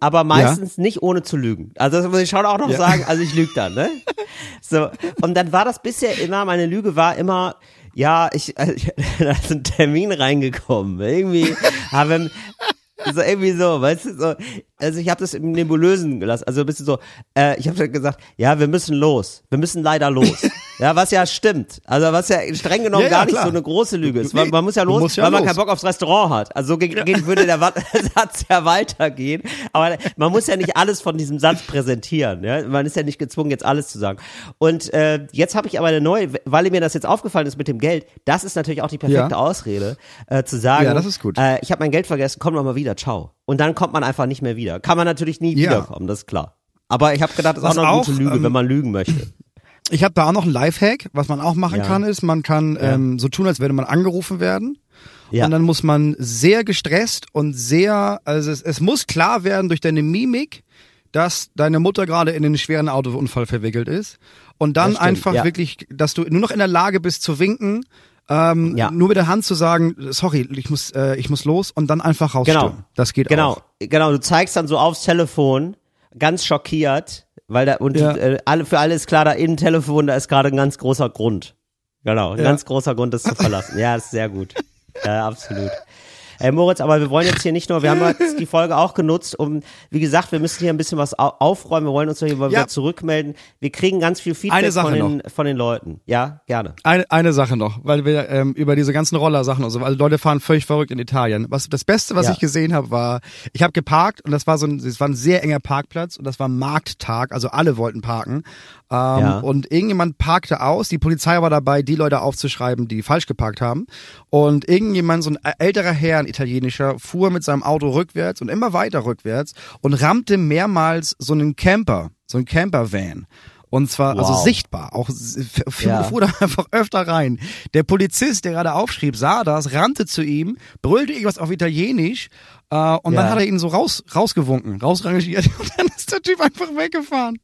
aber meistens nicht ohne zu lügen. Also das muss ich schon auch noch Ja. sagen, also ich lüge dann, ne? (laughs) So. Und dann war das bisher immer, meine Lüge war immer, ja, ich, äh, (laughs) da ist ein Termin reingekommen. Irgendwie haben, so irgendwie so, weißt du, so, also ich habe das im Nebulösen gelassen, also ein bisschen so, äh, ich habe dann gesagt, ja, wir müssen los, wir müssen leider los. (laughs) ja, was ja stimmt, also was ja streng genommen Ja, ja, gar nicht klar. so eine große Lüge ist. Man, man muss ja los, ja weil man los. keinen Bock aufs Restaurant hat. Also so ge ge- würde der (laughs) Satz ja weitergehen, aber man muss ja nicht alles von diesem Satz präsentieren. Ja? Man ist ja nicht gezwungen, jetzt alles zu sagen. Und äh, jetzt habe ich aber eine neue, weil mir das jetzt aufgefallen ist mit dem Geld, das ist natürlich auch die perfekte. Ausrede, äh, zu sagen, Ja, das ist gut. Äh, ich habe mein Geld vergessen, komm noch mal wieder, ciao. Und dann kommt man einfach nicht mehr wieder. Kann man natürlich nie wiederkommen, das ist klar. Aber ich habe gedacht, das ist auch noch eine gute Lüge, ähm, wenn man lügen möchte. Ich habe da auch noch einen Lifehack. Was man auch machen Ja. kann, ist, man kann ähm, so tun, als würde man angerufen werden. Ja. Und dann muss man sehr gestresst und sehr, also es, es muss klar werden durch deine Mimik, dass deine Mutter gerade in einen schweren Autounfall verwickelt ist. Und dann stimmt, einfach ja. wirklich, dass du nur noch in der Lage bist zu winken, ähm, Ja. nur mit der Hand zu sagen, sorry, ich muss, äh, ich muss los und dann einfach rausstürmen. Genau. Das geht Genau, auch. genau. Du zeigst dann so aufs Telefon, ganz schockiert, weil da und Ja. äh, alle für alle ist klar, da in Telefon, da ist gerade ein ganz großer Grund. Genau, ein Ja. ganz großer Grund, das zu verlassen. Ja, ist sehr gut. Ja, absolut. Ey, Moritz, aber wir wollen jetzt hier nicht nur, wir haben jetzt die Folge auch genutzt, um, wie gesagt, wir müssen hier ein bisschen was au aufräumen, wir wollen uns hier mal Ja. wieder zurückmelden. Wir kriegen ganz viel Feedback von, den, von den Leuten. Ja, gerne. Eine, eine Sache noch, weil wir ähm, über diese ganzen Rollersachen und so, also Leute fahren völlig verrückt in Italien. Was das Beste, was Ja. ich gesehen habe, war, ich habe geparkt und das war so ein, es war ein sehr enger Parkplatz und das war Markttag, also alle wollten parken. Ähm, Ja. Und irgendjemand parkte aus, die Polizei war dabei, die Leute aufzuschreiben, die falsch geparkt haben. Und irgendjemand, so ein älterer Herr, ein italienischer, fuhr mit seinem Auto rückwärts und immer weiter rückwärts und rammte mehrmals so einen Camper, so einen Campervan. Und zwar, also Wow. sichtbar, auch Ja. fuhr da (laughs) einfach öfter rein. Der Polizist, der gerade aufschrieb, sah das, rannte zu ihm, brüllte irgendwas auf Italienisch äh, und Ja. dann hat er ihn so raus, rausgewunken, rausrangiert (laughs) und dann ist der Typ einfach weggefahren.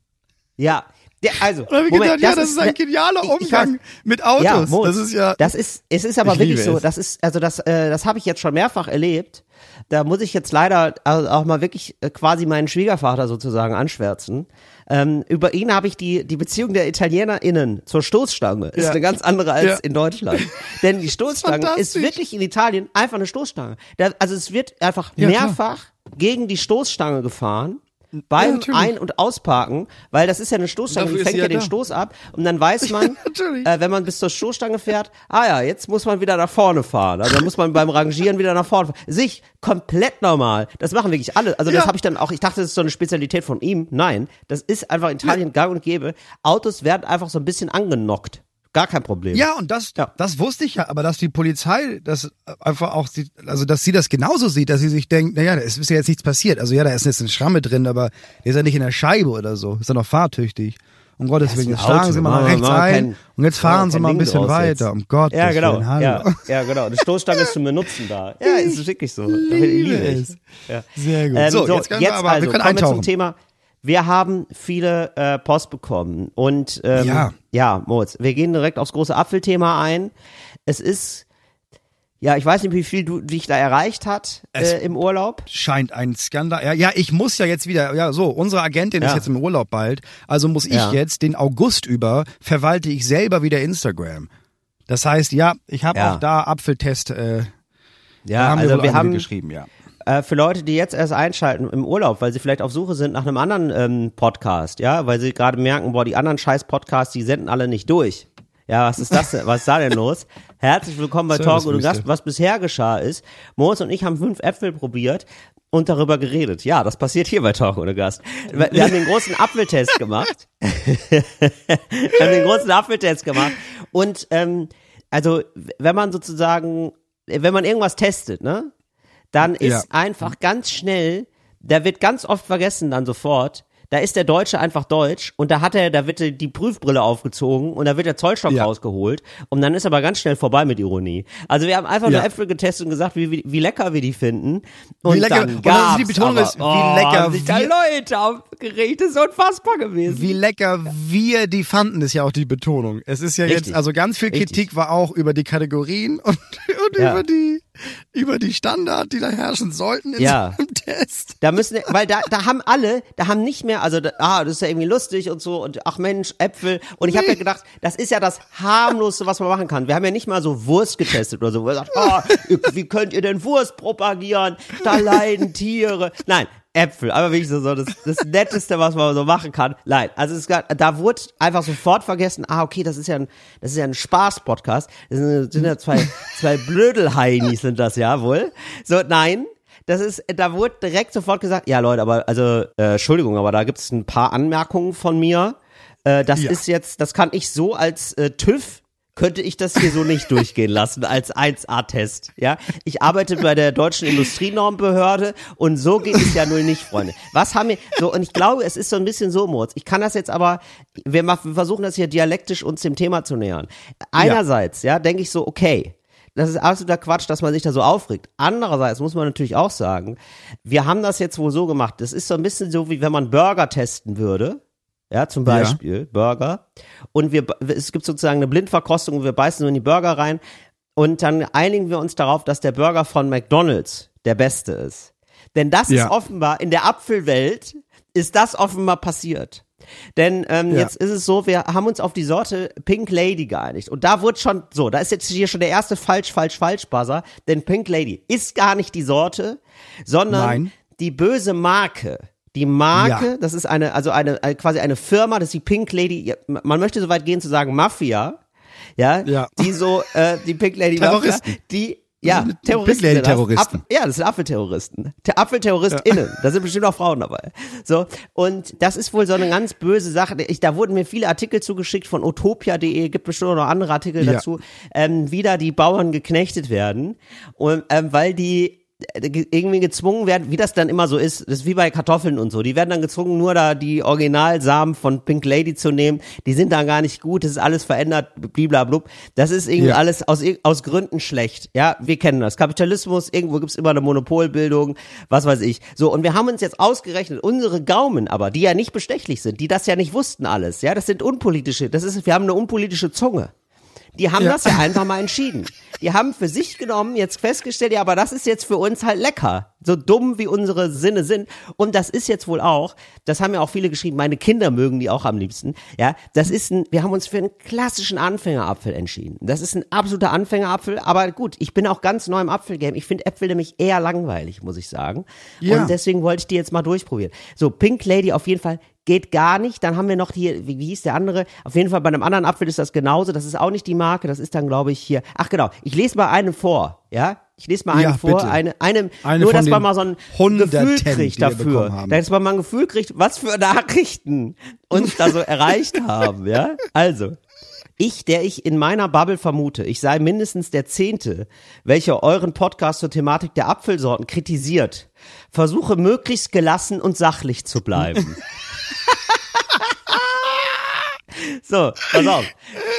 Ja, ja also, Und Moment, gedacht, ja, das ist ein genialer Umgang weiß- mit Autos. Ja, Moritz, das ist ja, Das ist, es ist aber Ich wirklich so, das ist, also das, äh, das habe ich jetzt schon mehrfach erlebt. Da muss ich jetzt leider auch mal wirklich äh, quasi meinen Schwiegervater sozusagen anschwärzen. Ähm, über ihn habe ich die, die Beziehung der ItalienerInnen zur Stoßstange ist Ja. eine ganz andere als Ja. in Deutschland. (laughs) Denn die Stoßstange ist wirklich in Italien einfach eine Stoßstange. Da, also es wird einfach Ja, klar. mehrfach gegen die Stoßstange gefahren. Beim natürlich. Ein- und Ausparken, weil das ist ja eine Stoßstange, die fängt ja ja den. Stoß ab und dann weiß (laughs) man, natürlich. äh, wenn man bis zur Stoßstange fährt, ah ja, jetzt muss man wieder nach vorne fahren. Also dann muss man beim Rangieren wieder nach vorne fahren. Sich komplett normal. Das machen wirklich alle. Also das Ja. habe ich dann auch, ich dachte, das ist so eine Spezialität von ihm. Nein, das ist einfach in Italien gang und gäbe. Autos werden einfach so ein bisschen angenockt. Gar kein Problem. Ja, und das, Ja. das wusste ich ja, aber dass die Polizei das einfach auch sieht, also dass sie das genauso sieht, dass sie sich denkt, naja, da ist ja jetzt nichts passiert. Also ja, da ist jetzt eine Schramme drin, aber der ist ja nicht in der Scheibe oder so. Ist ja noch fahrtüchtig. Um Gottes Willen, jetzt schlagen. Sie mal rechts ein und jetzt fahren Sie mal ein Ding bisschen jetzt. weiter. Um Gottes Ja, genau. Willen, hallo. Ja, ja, genau. Eine Stoßstange ist zum Benutzen da. Ja, ist wirklich so. Liebe es. ich. Ja. Sehr gut. Ähm, So, so, jetzt können wir aber- wir also, können kommen wir zum eintauchen. Thema. Wir haben viele äh, Post bekommen und ähm, Ja. ja, Moritz, wir gehen direkt aufs große Apfelthema ein. Es ist, ja, ich weiß nicht, wie viel du dich da erreicht hat äh, im Urlaub. Scheint ein Skandal. Ja, ja, ich muss ja jetzt wieder, ja, so, unsere Agentin Ja. ist jetzt im Urlaub bald, also muss ich Ja. jetzt den August über verwalte ich selber wieder Instagram. Das heißt, ja, ich habe Ja. auch da Apfeltest, äh, da Ja, haben wir also wir einige haben geschrieben, ja. Äh, für Leute, die jetzt erst einschalten im Urlaub, weil sie vielleicht auf Suche sind nach einem anderen ähm, Podcast, ja, weil sie gerade merken, boah, die anderen scheiß Podcasts, die senden alle nicht durch. Ja, was ist das denn? Was ist da denn los? (laughs) Herzlich willkommen bei Talk und. Gast. Was bisher geschah ist, Moritz und ich haben fünf Äpfel probiert und darüber geredet. Ja, das passiert hier bei Talk ohne Gast. Wir wir haben den großen Apfeltest gemacht. (laughs) wir haben den großen Apfeltest gemacht und ähm, also wenn man sozusagen, wenn man irgendwas testet, ne, dann ist Ja. einfach ganz schnell, da wird ganz oft vergessen dann sofort, da ist der Deutsche einfach deutsch und da hat er, da wird die Prüfbrille aufgezogen und da wird der Zollstock Ja. rausgeholt und dann ist aber ganz schnell vorbei mit Ironie. Also wir haben einfach Ja. nur Äpfel getestet und gesagt, wie, wie, wie lecker wir die finden. Und Wie lecker- dann und das ist die gab's Betonung aber, ist, wie oh, lecker sich da wir- Leute aufgeregt, ist unfassbar gewesen. Wie lecker wir die fanden, ist ja auch die Betonung. Es ist ja Richtig. jetzt, also ganz viel Richtig. Kritik war auch über die Kategorien (laughs) und, und Ja. über die über die Standard, die da herrschen sollten in Ja. so einem Test. Da müssen, weil da, da haben alle, da haben nicht mehr, also, da, ah, das ist ja irgendwie lustig und so und ach Mensch, Äpfel. Und ich habe ja gedacht, das ist ja das harmloseste, was man machen kann. Wir haben ja nicht mal so Wurst getestet oder so, wo er sagt, ah, wie könnt ihr denn Wurst propagieren? Da leiden Tiere. Nein. Äpfel, aber wirklich so, so das, das Netteste, was man so machen kann. Nein, also es gab, da wurde einfach sofort vergessen, ah, okay, das ist ja ein, das ist ja ein Spaß-Podcast. Das sind, sind ja zwei, zwei Blödelheinis sind das ja wohl. So, nein, das ist, da wurde direkt sofort gesagt, ja Leute, aber also äh, Entschuldigung, aber da gibt es ein paar Anmerkungen von mir. Äh, das Ja. ist jetzt, das kann ich so als äh, TÜV könnte ich das hier so nicht durchgehen lassen als 1A-Test. Ja, ich arbeite bei der deutschen Industrienormbehörde und so geht es ja null nicht, Freunde. Was haben wir so und ich glaube, es ist so ein bisschen so, Moritz. Ich kann das jetzt aber, wir, machen, wir versuchen das hier dialektisch uns dem Thema zu nähern. Einerseits, ja, denke ich so, okay, das ist absoluter Quatsch, dass man sich da so aufregt. Andererseits muss man natürlich auch sagen, wir haben das jetzt wohl so gemacht. Das ist so ein bisschen so, wie wenn man Burger testen würde. Ja, zum Ja. Beispiel Burger. Und wir, es gibt sozusagen eine Blindverkostung und wir beißen so in die Burger rein. Und dann einigen wir uns darauf, dass der Burger von McDonald's der beste ist. Denn das Ja. ist offenbar, in der Apfelwelt ist das offenbar passiert. Denn ähm, Ja. jetzt ist es so, wir haben uns auf die Sorte Pink Lady geeinigt. Und da wurde schon, so, da ist jetzt hier schon der erste falsch, falsch, falsch Buzzer. Denn Pink Lady ist gar nicht die Sorte, sondern Nein. die böse Marke. Die Marke, Ja. das ist eine, also eine, eine, quasi eine Firma, das ist die Pink Lady, ja, man möchte so weit gehen zu sagen Mafia, ja, Ja. die so, äh, die Pink Lady. Mafia, die, ja, Terroristen. Pink Lady. Terroristen. Apf- ja, das sind Apfelterroristen. Ter Apfelterroristinnen. Da sind bestimmt auch Frauen dabei. So. Und das ist wohl so eine ganz böse Sache. Ich, da wurden mir viele Artikel zugeschickt von utopia.de, gibt bestimmt auch noch andere Artikel Ja. dazu, ähm, wie da die Bauern geknechtet werden. Und, ähm, weil die äh, irgendwie gezwungen werden, wie das dann immer so ist, das ist wie bei Kartoffeln und so, die werden dann gezwungen, nur da die Originalsamen von Pink Lady zu nehmen, die sind dann gar nicht gut, das ist alles verändert, bliblablub. Das ist irgendwie Ja. alles aus, aus Gründen schlecht. Ja, wir kennen das. Kapitalismus, irgendwo gibt's immer eine Monopolbildung, was weiß ich. So, und wir haben uns jetzt ausgerechnet, unsere Gaumen aber, die ja nicht bestechlich sind, die das ja nicht wussten alles, ja, das sind unpolitische, das ist, wir haben eine unpolitische Zunge. Die haben Ja. das ja einfach mal entschieden. Die haben für sich genommen, jetzt festgestellt, ja, aber das ist jetzt für uns halt lecker. So dumm wie unsere Sinne sind. Und das ist jetzt wohl auch, das haben ja auch viele geschrieben, meine Kinder mögen die auch am liebsten. Ja, das ist ein, wir haben uns für einen klassischen Anfängerapfel entschieden. Das ist ein absoluter Anfängerapfel. Aber gut, ich bin auch ganz neu im Apfelgame. Ich finde Äpfel nämlich eher langweilig, muss ich sagen. Ja. Und deswegen wollte ich die jetzt mal durchprobieren. So, Pink Lady auf jeden Fall geht gar nicht. Dann haben wir noch hier, wie, wie hieß der andere? Auf jeden Fall bei einem anderen Apfel ist das genauso. Das ist auch nicht die Marke. Das ist dann, glaube ich, hier. Ach genau, ich lese mal einen vor, ja? Ich lese mal einen Ja, vor, bitte. eine, eine, Eine nur, dass man mal so ein Hunderten, Gefühl kriegt dafür. Dass man mal ein Gefühl kriegt, was für Nachrichten uns da so erreicht (laughs) haben, ja? Also. Ich, der ich in meiner Bubble vermute, ich sei mindestens der Zehnte, welcher euren Podcast zur Thematik der Apfelsorten kritisiert, versuche möglichst gelassen und sachlich zu bleiben. (laughs) (laughs) so, pass auf.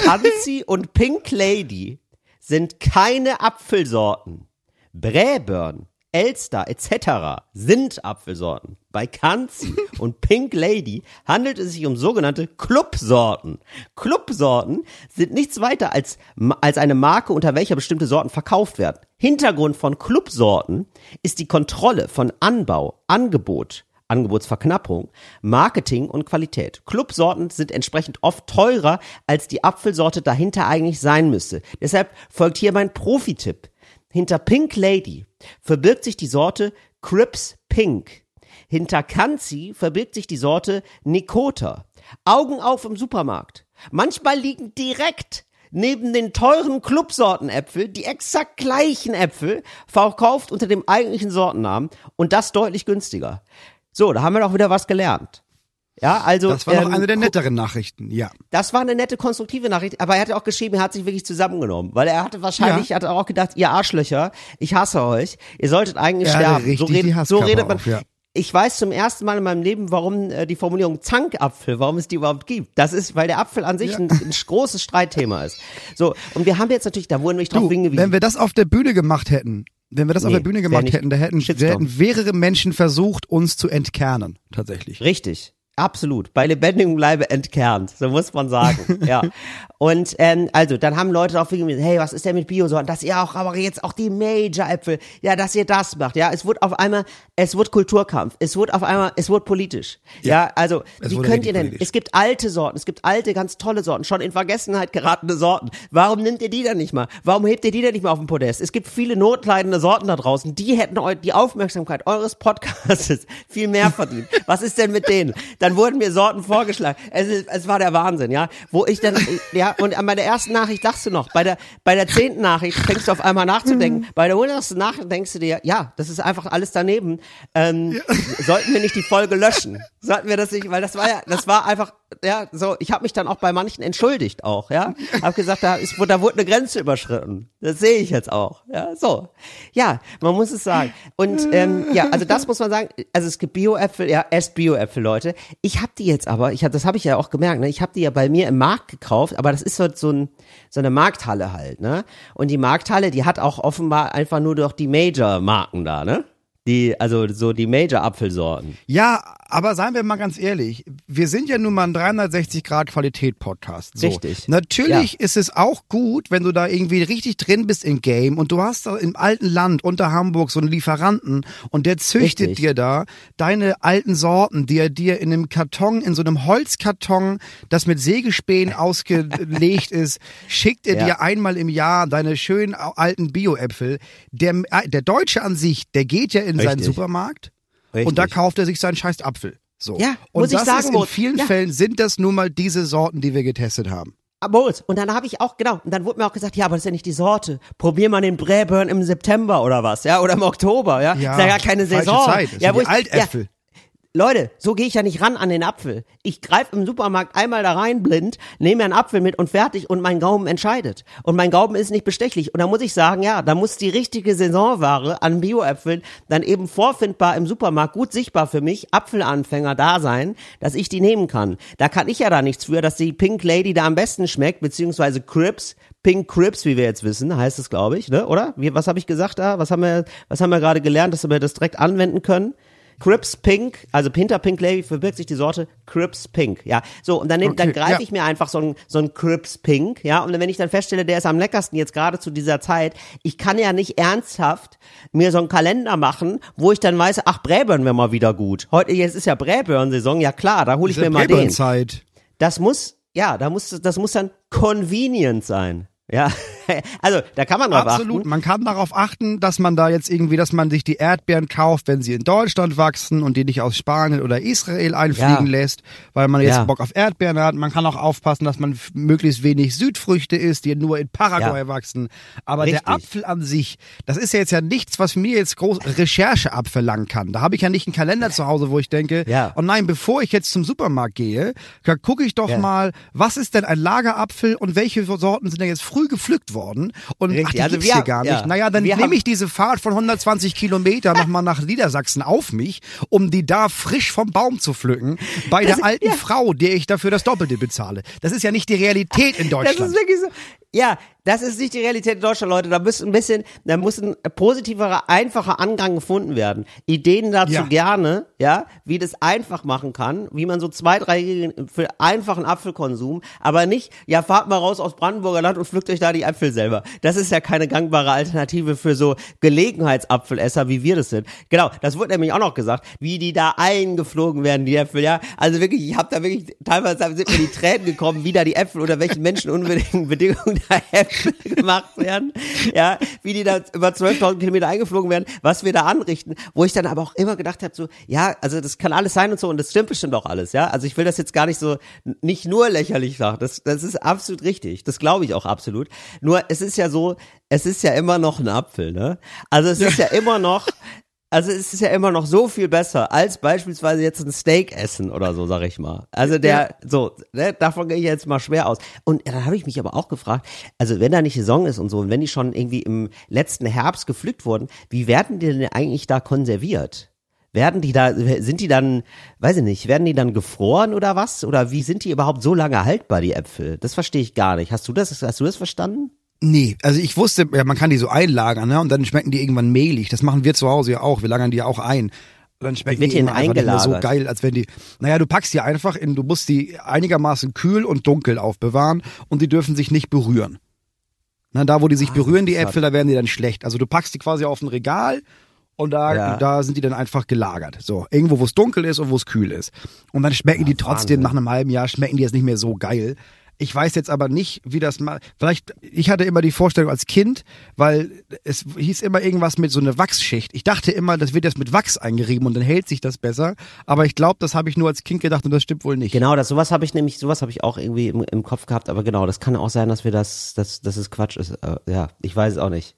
Pansy und Pink Lady sind keine Apfelsorten. Braeburn, Elster etc. sind Apfelsorten. Bei Kanzi und Pink Lady handelt es sich um sogenannte Clubsorten. Clubsorten sind nichts weiter als, als eine Marke, unter welcher bestimmte Sorten verkauft werden. Hintergrund von Clubsorten ist die Kontrolle von Anbau, Angebot, Angebotsverknappung, Marketing und Qualität. Clubsorten sind entsprechend oft teurer, als die Apfelsorte dahinter eigentlich sein müsste. Deshalb folgt hier mein Profi-Tipp. Hinter Pink Lady verbirgt sich die Sorte Crips Pink. Hinter Kanzi verbirgt sich die Sorte Nikota. Augen auf im Supermarkt. Manchmal liegen direkt neben den teuren Clubsortenäpfel die exakt gleichen Äpfel, verkauft unter dem eigentlichen Sortennamen und das deutlich günstiger. So, da haben wir doch wieder was gelernt. Ja, also Das war noch ähm, eine der netteren Nachrichten, ja. Das war eine nette, konstruktive Nachricht, aber er hat auch geschrieben, er hat sich wirklich zusammengenommen, weil er hatte wahrscheinlich, Ja. hat auch gedacht, ihr Arschlöcher, ich hasse euch, ihr solltet eigentlich hatte sterben. so redet, so redet man. auf, ja. Ich weiß zum ersten Mal in meinem Leben, warum äh, die Formulierung Zankapfel, warum es die überhaupt gibt. Das ist, weil der Apfel an sich ein, ein großes Streitthema ist. So, und wir haben jetzt natürlich, da wurden wir drauf hingewiesen. wenn wir das auf der Bühne gemacht hätten, wenn wir das auf Nee, der Bühne gemacht hätten, da hätten, Shitstorm. hätten mehrere Menschen versucht, uns zu entkernen, tatsächlich. Richtig. Absolut. Bei lebendigem Bleibe entkernt. So muss man sagen. (laughs) ja. Und ähm, also, dann haben Leute darauf hingewiesen, hey, was ist denn mit Biosorten? Dass ihr auch, aber jetzt auch die Major-Äpfel, ja, dass ihr das macht. Ja, es wird auf einmal, es wird Kulturkampf. Es wird auf einmal, es wird politisch. Ja, also, es wie könnt ihr denn, politisch. es gibt alte Sorten, es gibt alte, ganz tolle Sorten, schon in Vergessenheit geratene Sorten. Warum nimmt ihr die dann nicht mal? Warum hebt ihr die dann nicht mal auf den Podest? Es gibt viele notleidende Sorten da draußen, die hätten die Aufmerksamkeit eures Podcasts (laughs) viel mehr verdient. Was ist denn mit denen? Dann wurden mir Sorten vorgeschlagen. Es, ist, es war der Wahnsinn, ja. Wo ich dann, (laughs) ja, und bei der ersten Nachricht lachst du noch. Bei der, bei der zehnten Nachricht fängst du auf einmal nachzudenken. Bei der hundertsten Nachricht denkst du dir, ja, das ist einfach alles daneben. Ähm, Sollten wir nicht die Folge löschen? Sollten wir das nicht, weil das war ja, das war einfach, ja, so, ich habe mich dann auch bei manchen entschuldigt auch, ja. Hab gesagt, da ist, da wurde eine Grenze überschritten. Das sehe ich jetzt auch. Ja, so. Ja, man muss es sagen. Und ähm, ja, also das muss man sagen, also es gibt Bio-Äpfel, ja, esst Bio-Äpfel, Leute. Ich habe die jetzt aber, ich hab, das habe ich ja auch gemerkt, ne? Ich habe die ja bei mir im Markt gekauft, aber das ist so, so, ein, so eine Markthalle halt, ne? Und die Markthalle, die hat auch offenbar einfach nur doch die Major-Marken da, ne? Die, also so die Major-Apfelsorten. Ja, aber seien wir mal ganz ehrlich, wir sind ja nun mal ein 360 Grad Qualität Podcast. So. Richtig. Natürlich ist es auch gut, wenn du da irgendwie richtig drin bist im Game und du hast da im alten Land unter Hamburg so einen Lieferanten und der züchtet Richtig. dir da deine alten Sorten, die er dir in einem Karton, in so einem Holzkarton, das mit Sägespänen (laughs) ausgelegt ist, schickt er Ja. dir einmal im Jahr deine schönen alten Bio-Äpfel. Der, der Deutsche an sich, der geht ja in seinen Richtig. Supermarkt Richtig. und da kauft er sich seinen scheiß Apfel. So. Ja, und muss ich das sagen, ist in vielen Ja. Fällen sind das nun mal diese Sorten, die wir getestet haben. Ah, Moritz, und dann habe ich auch, genau, und dann wurde mir auch gesagt, ja, aber das ist ja nicht die Sorte. Probier mal den Braeburn im September oder was, ja, oder im Oktober, ja. Ja, ist ja gar keine falsche Saison. Zeit. Das ja, sind wo die ich, Altäpfel. Ja, Leute, so gehe ich ja nicht ran an den Apfel. Ich greife im Supermarkt einmal da rein blind, nehme mir einen Apfel mit und fertig und mein Gaumen entscheidet. Und mein Gaumen ist nicht bestechlich. Und da muss ich sagen, ja, da muss die richtige Saisonware an Bioäpfeln dann eben vorfindbar im Supermarkt, gut sichtbar für mich, Apfelanfänger da sein, dass ich die nehmen kann. Da kann ich ja da nichts für, dass die Pink Lady da am besten schmeckt, beziehungsweise Crips, Pink Crips, wie wir jetzt wissen, heißt es, glaube ich, ne? Oder? Wie, was habe ich gesagt da? Was haben wir, was haben wir gerade gelernt, dass wir das direkt anwenden können? Crips Pink, also hinter Pink Lady verbirgt sich die Sorte Crips Pink, ja. So, und dann, nehm, dann Okay, greife ja. ich mir einfach so ein, so ein Crips Pink, ja. Und wenn ich dann feststelle, der ist am leckersten jetzt gerade zu dieser Zeit, ich kann ja nicht ernsthaft mir so einen Kalender machen, wo ich dann weiß, ach, Braeburn wäre mal wieder gut. Heute, jetzt ist ja Braeburn-Saison, ja klar, da hole ich mir mal den. Zeit. Das muss, ja, da muss, das muss dann convenient sein. Ja, (laughs) also da kann man drauf Absolut. achten. Man kann darauf achten, dass man da jetzt irgendwie, dass man sich die Erdbeeren kauft, wenn sie in Deutschland wachsen und die nicht aus Spanien oder Israel einfliegen Ja. lässt, weil man jetzt Ja. Bock auf Erdbeeren hat. Man kann auch aufpassen, dass man möglichst wenig Südfrüchte isst, die nur in Paraguay Ja. wachsen. Aber Richtig. der Apfel an sich, das ist ja jetzt ja nichts, was mir jetzt groß Recherche abverlangen kann. Da habe ich ja nicht einen Kalender zu Hause, wo ich denke, Ja. oh nein, bevor ich jetzt zum Supermarkt gehe, gucke ich doch mal, was ist denn ein Lagerapfel und welche Sorten sind denn jetzt früh gepflückt worden? Und Richtig. ach, die Also gibt's wir hier gar nicht. ja. Naja, dann nehme ich diese Fahrt von 120 Kilometer nochmal nach Niedersachsen auf mich, um die da frisch vom Baum zu pflücken, bei Das- der alten ja. Frau, der ich dafür das Doppelte bezahle. Das ist ja nicht die Realität in Das Deutschland. ist wirklich so. Ja, das ist nicht die Realität in Deutschland, Leute. Da muss ein bisschen, da muss ein positiverer, einfacher Angang gefunden werden. Ideen dazu Ja. gerne, ja, wie das einfach machen kann, wie man so zwei, drei Regeln für einfachen Apfelkonsum, aber nicht, ja, fahrt mal raus aus Brandenburger Land und pflückt euch da die Äpfel selber. Das ist ja keine gangbare Alternative für so Gelegenheitsapfelesser, wie wir das sind. Genau, das wurde nämlich auch noch gesagt, wie die da eingeflogen werden, die Äpfel, ja. Also wirklich, ich habe da wirklich, teilweise sind mir die Tränen gekommen, wie da die Äpfel unter welchen menschenunwürdigen Bedingungen (laughs) da Äpfel (laughs) gemacht werden, ja, wie die da über 12.000 Kilometer eingeflogen werden, was wir da anrichten, wo ich dann aber auch immer gedacht habe, so, ja, also das kann alles sein und so und das stimmt bestimmt auch alles, ja. Also ich will das jetzt gar nicht so, nicht nur lächerlich sagen, das, das ist absolut richtig, das glaube ich auch absolut. Nur es ist ja so, es ist ja immer noch ein Apfel, ne? Also es ist ja immer noch, Also es ist ja immer noch so viel besser als beispielsweise jetzt ein Steak essen oder so, sag ich mal. Also der, so, ne, davon gehe ich jetzt mal schwer aus. Und dann habe ich mich aber auch gefragt, also wenn da nicht Saison ist und so, und wenn die schon irgendwie im letzten Herbst gepflückt wurden, wie werden die denn eigentlich da konserviert? Werden die da, sind die dann, weiß ich nicht, werden die dann gefroren oder was? Oder wie sind die überhaupt so lange haltbar, die Äpfel? Das verstehe ich gar nicht. Hast du das, hast du das verstanden? Nee, also ich wusste, ja, man kann die so einlagern, ne? Und dann schmecken die irgendwann mehlig. Das machen wir zu Hause ja auch. Wir lagern die ja auch ein. Dann schmecken wird die immer einfach nicht mehr so geil, als wenn die. Naja, du packst die einfach in, du musst die einigermaßen kühl und dunkel aufbewahren und die dürfen sich nicht berühren. Na, da wo die sich Ah, berühren, die. Äpfel, da werden die dann schlecht. Also du packst die quasi auf ein Regal und da, Ja. da sind die dann einfach gelagert. So, irgendwo, wo es dunkel ist und wo es kühl ist. Und dann schmecken die trotzdem, Wahnsinn. nach einem halben Jahr schmecken die jetzt nicht mehr so geil. Ich weiß jetzt aber nicht, wie das mal. Vielleicht, ich hatte immer die Vorstellung als Kind, weil es hieß immer irgendwas mit so einer Wachsschicht. Ich dachte immer, das wird jetzt mit Wachs eingerieben und dann hält sich das besser. Aber ich glaube, das habe ich nur als Kind gedacht und das stimmt wohl nicht. Genau, das sowas habe ich nämlich, sowas habe ich auch irgendwie im, im Kopf gehabt, aber genau, das kann auch sein, dass wir das, dass, dass es Quatsch ist. Äh, ja, ich weiß es auch nicht.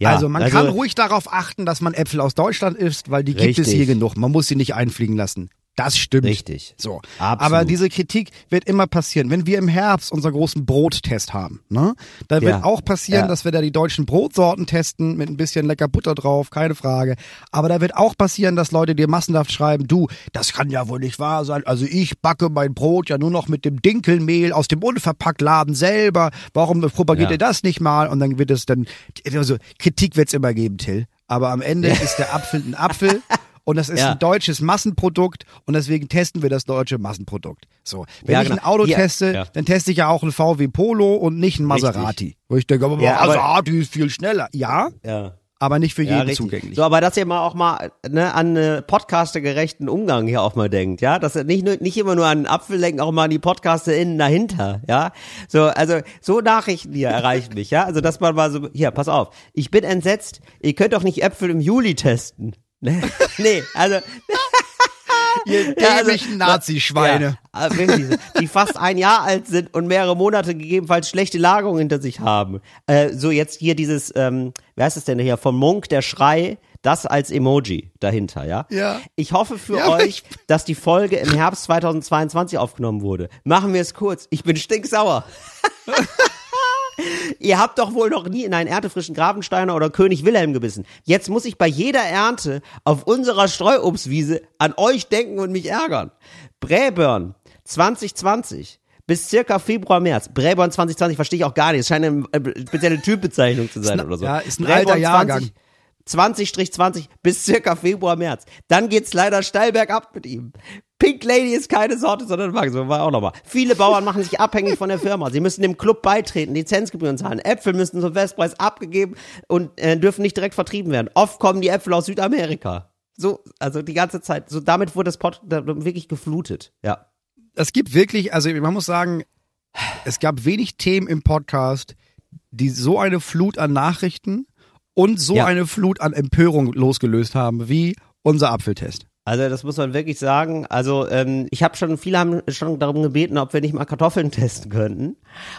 Ja, also man kann ruhig darauf achten, dass man Äpfel aus Deutschland isst, weil die gibt es Richtig. hier genug. Man muss sie nicht einfliegen lassen. Das stimmt. Richtig. So. Absolut. Aber diese Kritik wird immer passieren. Wenn wir im Herbst unseren großen Brottest haben, ne, dann wird Ja. auch passieren, Ja. dass wir da die deutschen Brotsorten testen mit ein bisschen lecker Butter drauf, keine Frage. Aber da wird auch passieren, dass Leute dir massenhaft schreiben, du, das kann ja wohl nicht wahr sein. Also ich backe mein Brot ja nur noch mit dem Dinkelmehl aus dem Unverpacktladen selber. Warum propagiert Ja. ihr das nicht mal? Und dann wird es dann, also Kritik wird es immer geben, Till. Aber am Ende ist der Apfel ein Apfel. (laughs) Und das ist Ja. ein deutsches Massenprodukt und deswegen testen wir das deutsche Massenprodukt. So, wenn Ja, ich ein genau. Auto Hier- teste, ja. dann teste ich ja auch ein VW Polo und nicht ein Richtig. Maserati. Wo ich denke, aber Ja, Maserati ist viel schneller. Ja, Ja. aber nicht für Ja, jeden richtig. zugänglich. So, aber dass ihr mal auch mal ne, an äh, podcastergerechten Umgang hier auch mal denkt, ja, dass ihr nicht nur nicht immer nur an den Apfel denken, auch mal an die PodcasterInnen dahinter, ja. So, also so Nachrichten hier erreichen mich, ja. Also dass man mal so, hier, pass auf, ich bin entsetzt, ihr könnt doch nicht Äpfel im Juli testen. Ne? (laughs) nee, also (laughs) Ihr Ja, also- dämlichen Nazi-Schweine. Ja, die fast ein Jahr alt sind und mehrere Monate gegebenenfalls schlechte Lagerung hinter sich haben. Äh, so jetzt hier dieses, ähm, wie heißt es denn hier, von Munk, der Schrei, das als Emoji dahinter, ja? Ja. Ich hoffe für Ja, euch, dass die Folge im Herbst 2022 aufgenommen wurde. Machen wir es kurz. Ich bin stinksauer. (laughs) (laughs) Ihr habt doch wohl noch nie in einen erntefrischen Gravensteiner oder König Wilhelm gebissen. Jetzt muss ich bei jeder Ernte auf unserer Streuobstwiese an euch denken und mich ärgern. Bräburn 2020 bis circa Februar, März. Bräburn 2020 verstehe ich auch gar nicht. Es scheint eine äh, spezielle Typbezeichnung zu sein oder so. ja, ist ein Bräburn alter Jahrgang. 20-20 bis circa Februar, März. Dann geht's leider steil bergab mit ihm. Pink Lady ist keine Sorte, sondern. So war auch nochmal. Viele Bauern machen sich abhängig von der Firma. Sie müssen dem Club beitreten, Lizenzgebühren zahlen. Äpfel müssen zum Festpreis abgegeben und äh, dürfen nicht direkt vertrieben werden. Oft kommen die Äpfel aus Südamerika. So, also die ganze Zeit. So, damit wurde das Pot da- wirklich geflutet. Ja. Es gibt wirklich, also man muss sagen, es gab wenig Themen im Podcast, die so eine Flut an Nachrichten und so Ja. eine Flut an Empörung losgelöst haben, wie unser Apfeltest. Also das muss man wirklich sagen. Also ähm, ich habe schon, viele haben schon darum gebeten, ob wir nicht mal Kartoffeln (laughs) testen könnten.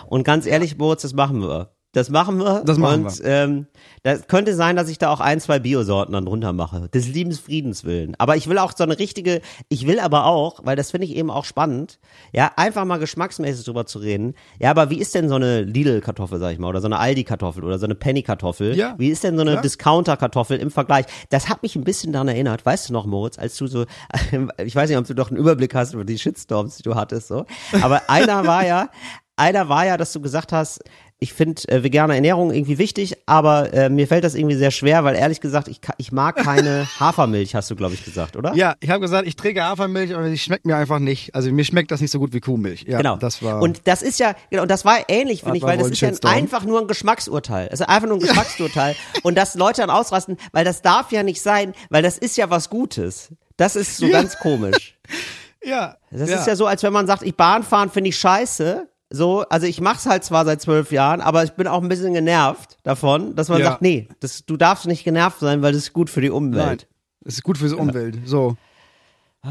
Und ganz ehrlich, Moritz, das machen wir. Das machen wir. Das machen und, Ähm, das könnte sein, dass ich da auch ein, zwei Biosorten dann drunter mache. Des lieben Friedens willen. Aber ich will auch so eine richtige, ich will aber auch, weil das finde ich eben auch spannend, ja, einfach mal geschmacksmäßig drüber zu reden. Ja, aber wie ist denn so eine Lidl-Kartoffel, sag ich mal, oder so eine Aldi-Kartoffel oder so eine Penny-Kartoffel? Ja. Wie ist denn so eine Ja. Discounter-Kartoffel im Vergleich? Das hat mich ein bisschen daran erinnert, weißt du noch, Moritz, als du so, (laughs) ich weiß nicht, ob du doch einen Überblick hast über die Shitstorms, die du hattest, so. Aber einer war ja, einer war ja, dass du gesagt hast, ich finde äh, vegane Ernährung irgendwie wichtig, aber äh, mir fällt das irgendwie sehr schwer, weil ehrlich gesagt, ich, ich mag keine (laughs) Hafermilch, hast du, glaube ich, gesagt, oder? Ja, ich habe gesagt, ich trinke Hafermilch, aber die schmeckt mir einfach nicht. Also mir schmeckt das nicht so gut wie Kuhmilch. Ja, Genau. Das war. und das ist ja, genau, und das war ähnlich, finde ich, weil das ist ja einfach nur ein Geschmacksurteil. Es ist einfach nur ein Geschmacksurteil. Und dass Leute dann ausrasten, weil das darf ja nicht sein, weil das ist ja was Gutes. Das ist so Ja. ganz komisch. (laughs) ja, Das ist ja so, als wenn man sagt, ich Bahnfahren finde ich scheiße. So, also ich mach's halt zwar seit zwölf Jahren, aber ich bin auch ein bisschen genervt davon, dass man Ja. sagt, nee, das, du darfst nicht genervt sein, weil das ist gut für die Umwelt. Nein, das ist gut fürs Umwelt. So.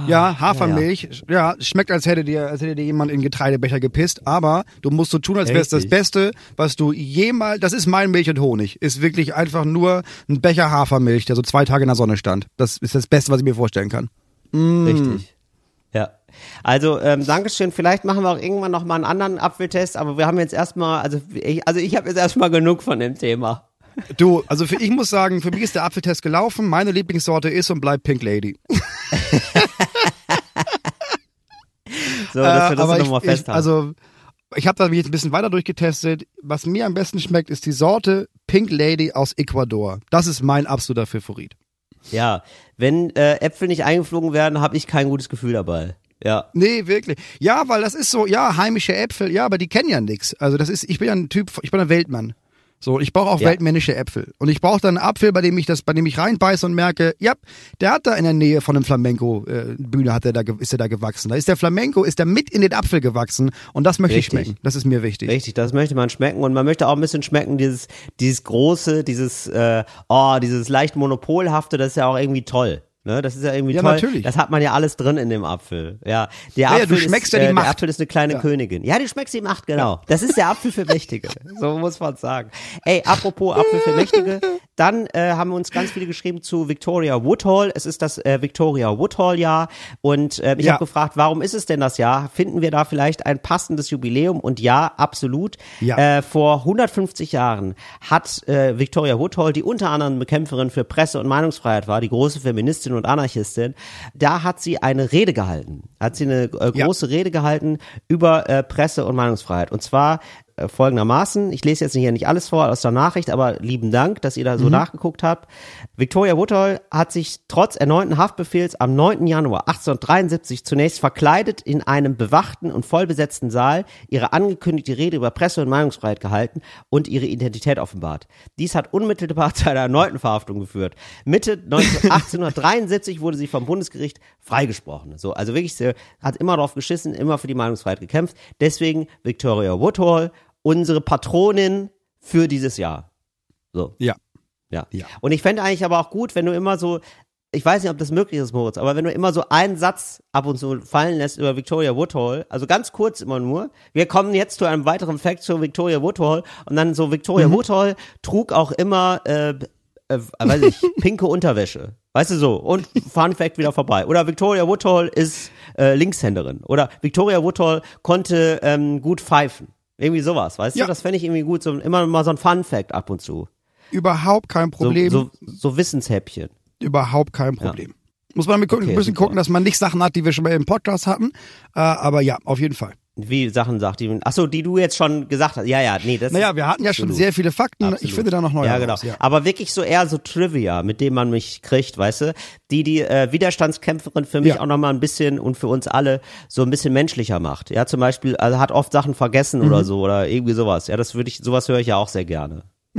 Ja, Hafermilch, ja, schmeckt, als hätte dir, als hätte dir jemand in Getreidebecher gepisst, aber du musst so tun, als wäre es das. Beste, was du jemals, das ist mein Milch und Honig, ist wirklich einfach nur ein Becher Hafermilch, der so zwei Tage in der Sonne stand. Das ist das Beste, was ich mir vorstellen kann. Richtig. Ja. Also, ähm, Dankeschön. Vielleicht machen wir auch irgendwann noch mal einen anderen Apfeltest, aber wir haben jetzt erstmal, also ich, also ich habe jetzt erstmal genug von dem Thema. Du, also für, ich muss sagen, für mich ist der Apfeltest gelaufen. Meine Lieblingssorte ist und bleibt Pink Lady. (laughs) So, dass wir das aber nochmal ich, ich, festhalten. also ich habe da mich jetzt ein bisschen weiter durchgetestet. Was mir am besten schmeckt, ist die Sorte Pink Lady aus Ecuador. Das ist mein absoluter Favorit. ja, wenn äh, Äpfel nicht eingeflogen werden, habe ich kein gutes Gefühl dabei. Ja. Nee, wirklich. Ja, weil das ist so, ja, heimische Äpfel, ja, aber die kennen ja nix. Also das ist, ich bin ja ein Typ, ich bin ein Weltmann. So, ich brauche auch Ja. weltmännische Äpfel. Und ich brauche dann einen Apfel, bei dem ich das, bei dem ich reinbeiße und merke, ja, der hat da in der Nähe von einem Flamenco-Bühne hat er da, ist er da gewachsen. Da ist der Flamenco, ist der mit in den Apfel gewachsen. Und das möchte Richtig. ich schmecken. Das ist mir wichtig. Richtig, das möchte man schmecken und man möchte auch ein bisschen schmecken, dieses, dieses große, dieses, äh, oh, dieses leicht monopolhafte, das ist ja auch irgendwie toll. Ne, das ist ja irgendwie Ja, toll. natürlich. Das hat man ja alles drin in dem Apfel. Ja, der ja, Apfel du schmeckst ist, ja die äh, Macht. Der Apfel ist eine kleine Ja. Königin. Ja, du schmeckst die Macht, genau. Das ist der Apfel für Mächtige. So muss man sagen. Ey, apropos Apfel für Mächtige, (laughs) dann äh, haben wir uns ganz viele geschrieben zu Victoria Woodhall. Es ist das äh, Victoria Woodhall Jahr und äh, ich Ja. habe gefragt, warum ist es denn das Jahr? Finden wir da vielleicht ein passendes Jubiläum? Und ja, absolut. Ja. Äh, vor 150 Jahren hat äh, Victoria Woodhull, die unter anderem Bekämpferin für Presse- und Meinungsfreiheit war, die große Feministin und Anarchistin, da hat sie eine Rede gehalten. Hat sie eine äh, Ja. große Rede gehalten über äh, Presse- und Meinungsfreiheit. Und zwar folgendermaßen, ich lese jetzt hier nicht alles vor aus der Nachricht, aber lieben Dank, dass ihr da so nachgeguckt habt. Victoria Woodhull hat sich trotz erneuten Haftbefehls am 9. Januar 1873 zunächst verkleidet in einem bewachten und vollbesetzten Saal ihre angekündigte Rede über Presse- und Meinungsfreiheit gehalten und ihre Identität offenbart. Dies hat unmittelbar (laughs) zu einer erneuten Verhaftung geführt. Mitte 19 1873 wurde sie vom Bundesgericht freigesprochen. So, also wirklich, sie hat immer drauf geschissen, immer für die Meinungsfreiheit gekämpft. Deswegen Victoria Woodhull, unsere Patronin für dieses Jahr. So. Ja. Ja. Ja. Und ich fände eigentlich aber auch gut, wenn du immer so, ich weiß nicht, ob das möglich ist, Moritz, aber wenn du immer so einen Satz ab und zu fallen lässt über Victoria Woodhull, also ganz kurz immer nur, wir kommen jetzt zu einem weiteren Fact zu Victoria Woodhull und dann so Victoria Woodhull trug auch immer, äh, äh, weiß ich, (laughs) pinke Unterwäsche. Weißt du so? Und Fun Fact wieder vorbei. Oder Victoria Woodhull ist äh, Linkshänderin. Oder Victoria Woodhull konnte ähm, gut pfeifen. Irgendwie sowas, weißt Ja. du? Das fände ich irgendwie gut. So, immer mal so ein Fun Fact ab und zu. Überhaupt kein So, Problem. so, so Wissenshäppchen. Überhaupt kein Problem. Muss man mit, ein Okay, bisschen super. gucken, dass man nicht Sachen hat, die wir schon mal im Podcast hatten. Äh, aber ja, auf jeden Fall. Wie Sachen sagt die. Achso, die du jetzt schon gesagt hast. Ja, ja, nee, das Naja, wir hatten ja schon Absolut. sehr viele Fakten. Absolut. Ich finde da noch neue Ja, genau. raus, ja. Aber wirklich so eher so Trivia, mit dem man mich kriegt, weißt du? Die die äh, Widerstandskämpferin für mich Ja. auch nochmal ein bisschen und für uns alle so ein bisschen menschlicher macht. Ja, zum Beispiel, also hat oft Sachen vergessen Mhm. oder so oder irgendwie sowas. Ja, das würde ich, sowas höre ich ja auch sehr gerne. (laughs)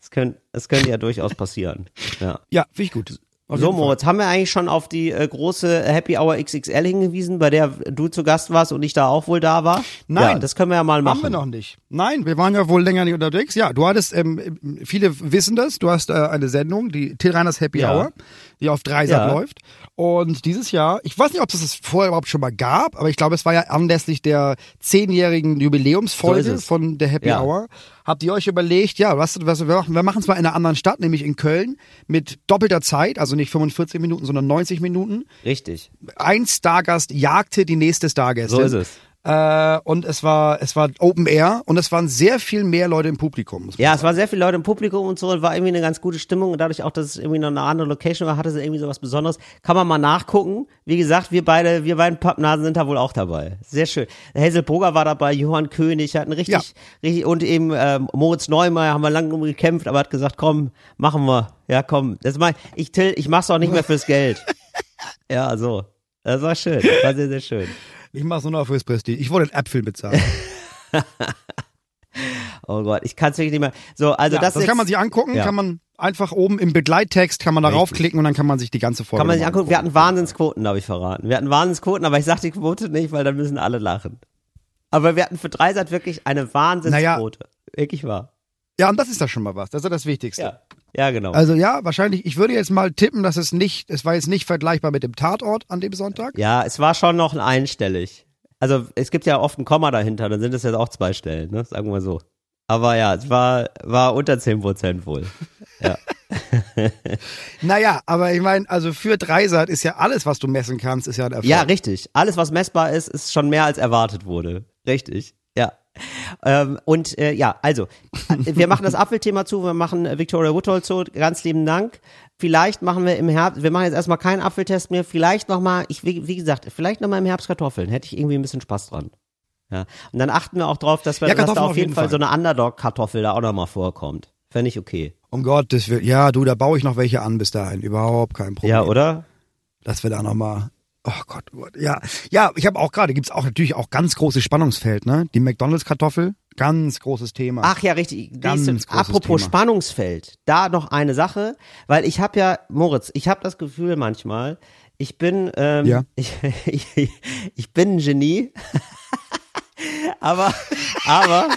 das könnte, das könnte ja durchaus passieren. Ja. Ja, finde ich gut. Auf So. Moritz, haben wir eigentlich schon auf die äh, große Happy Hour XXL hingewiesen, bei der du zu Gast warst und ich da auch wohl da war? Nein. Ja, das können wir ja mal machen. Haben wir noch nicht. Nein, wir waren ja wohl länger nicht unterwegs. Ja, du hattest, ähm, viele wissen das, du hast äh, eine Sendung, die Till Reiners Happy Ja. Hour, die auf Dreisat Ja. läuft. Und dieses Jahr, ich weiß nicht, ob es das vorher überhaupt schon mal gab, aber ich glaube, es war ja anlässlich der zehnjährigen Jubiläumsfolge So von der Happy Ja. Hour. Habt ihr euch überlegt, ja, was, was, wir machen wir machen es mal in einer anderen Stadt, nämlich in Köln, mit doppelter Zeit, also nicht 45 Minuten, sondern 90 Minuten. Richtig. Ein Stargast jagte die nächste Stargästin. So ist es. Äh, und es war, es war Open Air und es waren sehr viel mehr Leute im Publikum. Ja, es waren sehr viele Leute im Publikum und so, und war irgendwie eine ganz gute Stimmung und dadurch auch, dass es irgendwie noch eine andere Location war, hatte sie irgendwie so was Besonderes. Kann man mal nachgucken. Wie gesagt, wir beide, wir beiden Pappnasen sind da wohl auch dabei. Sehr schön. Hazel Brugger war dabei, Johann König, hatten richtig, Ja. richtig, und eben ähm, Moritz Neumeier haben wir lange drum gekämpft, aber hat gesagt, komm, machen wir. Ja, komm. Das mach, ich, Till, ich mach's auch nicht mehr fürs Geld. (laughs) ja, so. Das war schön. Das war sehr, sehr schön. Ich mach's nur noch fürs Prestige. Ich wollte Äpfel bezahlen. (laughs) Oh Gott, ich kann's wirklich nicht mehr. So, also ja, das, das, jetzt, kann man sich angucken, Ja. kann man einfach oben im Begleittext, kann man da raufklicken und dann kann man sich die ganze Folge Kann man sich nochmal angucken. Wir hatten Wahnsinnsquoten, habe ich verraten. Wir hatten Wahnsinnsquoten, aber ich sag die Quote nicht, weil dann müssen alle lachen. Aber wir hatten für Dreisat wirklich eine Wahnsinnsquote. Wirklich wahr. Ja, und das ist doch schon mal was. Das ist ja das Wichtigste. Ja. Ja, genau. Also ja, wahrscheinlich, ich würde jetzt mal tippen, dass es nicht, es war jetzt nicht vergleichbar mit dem Tatort an dem Sonntag. ja, es war schon noch ein einstellig. Also es gibt ja oft ein Komma dahinter, dann sind es jetzt auch zwei Stellen, ne? Sagen wir so. Aber ja, es war, war unter 10 Prozent wohl. (laughs) Ja. (laughs) Naja, aber ich meine, also für Dreisat ist ja alles, was du messen kannst, ist ja ein Erfolg. ja, richtig. Alles, was messbar ist, ist schon mehr als erwartet wurde. Richtig. Ja. Ähm, und äh, ja, also, wir machen das Apfelthema zu, wir machen äh, Victoria Woodhold zu, ganz lieben Dank. Vielleicht machen wir im Herbst, wir machen jetzt erstmal keinen Apfeltest mehr, vielleicht nochmal, ich, wie, wie gesagt, vielleicht nochmal im Herbst Kartoffeln, hätte ich irgendwie ein bisschen Spaß dran. Ja. Und dann achten wir auch drauf, dass, wir, Ja, dass da auf jeden Fall, Fall. so eine Underdog-Kartoffel da auch nochmal vorkommt. Fände ich okay. Um Gottes Willen. Ja, du, da baue ich noch welche an bis dahin. Überhaupt kein Problem. Ja, oder? Dass wir da nochmal. Oh Gott, oh Gott. Ja, ja, ich habe auch gerade, gibt's auch natürlich auch ganz großes Spannungsfeld, ne? Die McDonalds-Kartoffel, ganz großes Thema. Ach ja, richtig. Ganz Nächste- apropos Thema. Spannungsfeld, da noch eine Sache, weil ich habe ja, Moritz, ich habe das Gefühl manchmal, ich bin, ähm, Ja. (laughs) ich, ich, ich bin ein Genie, (laughs) aber, aber,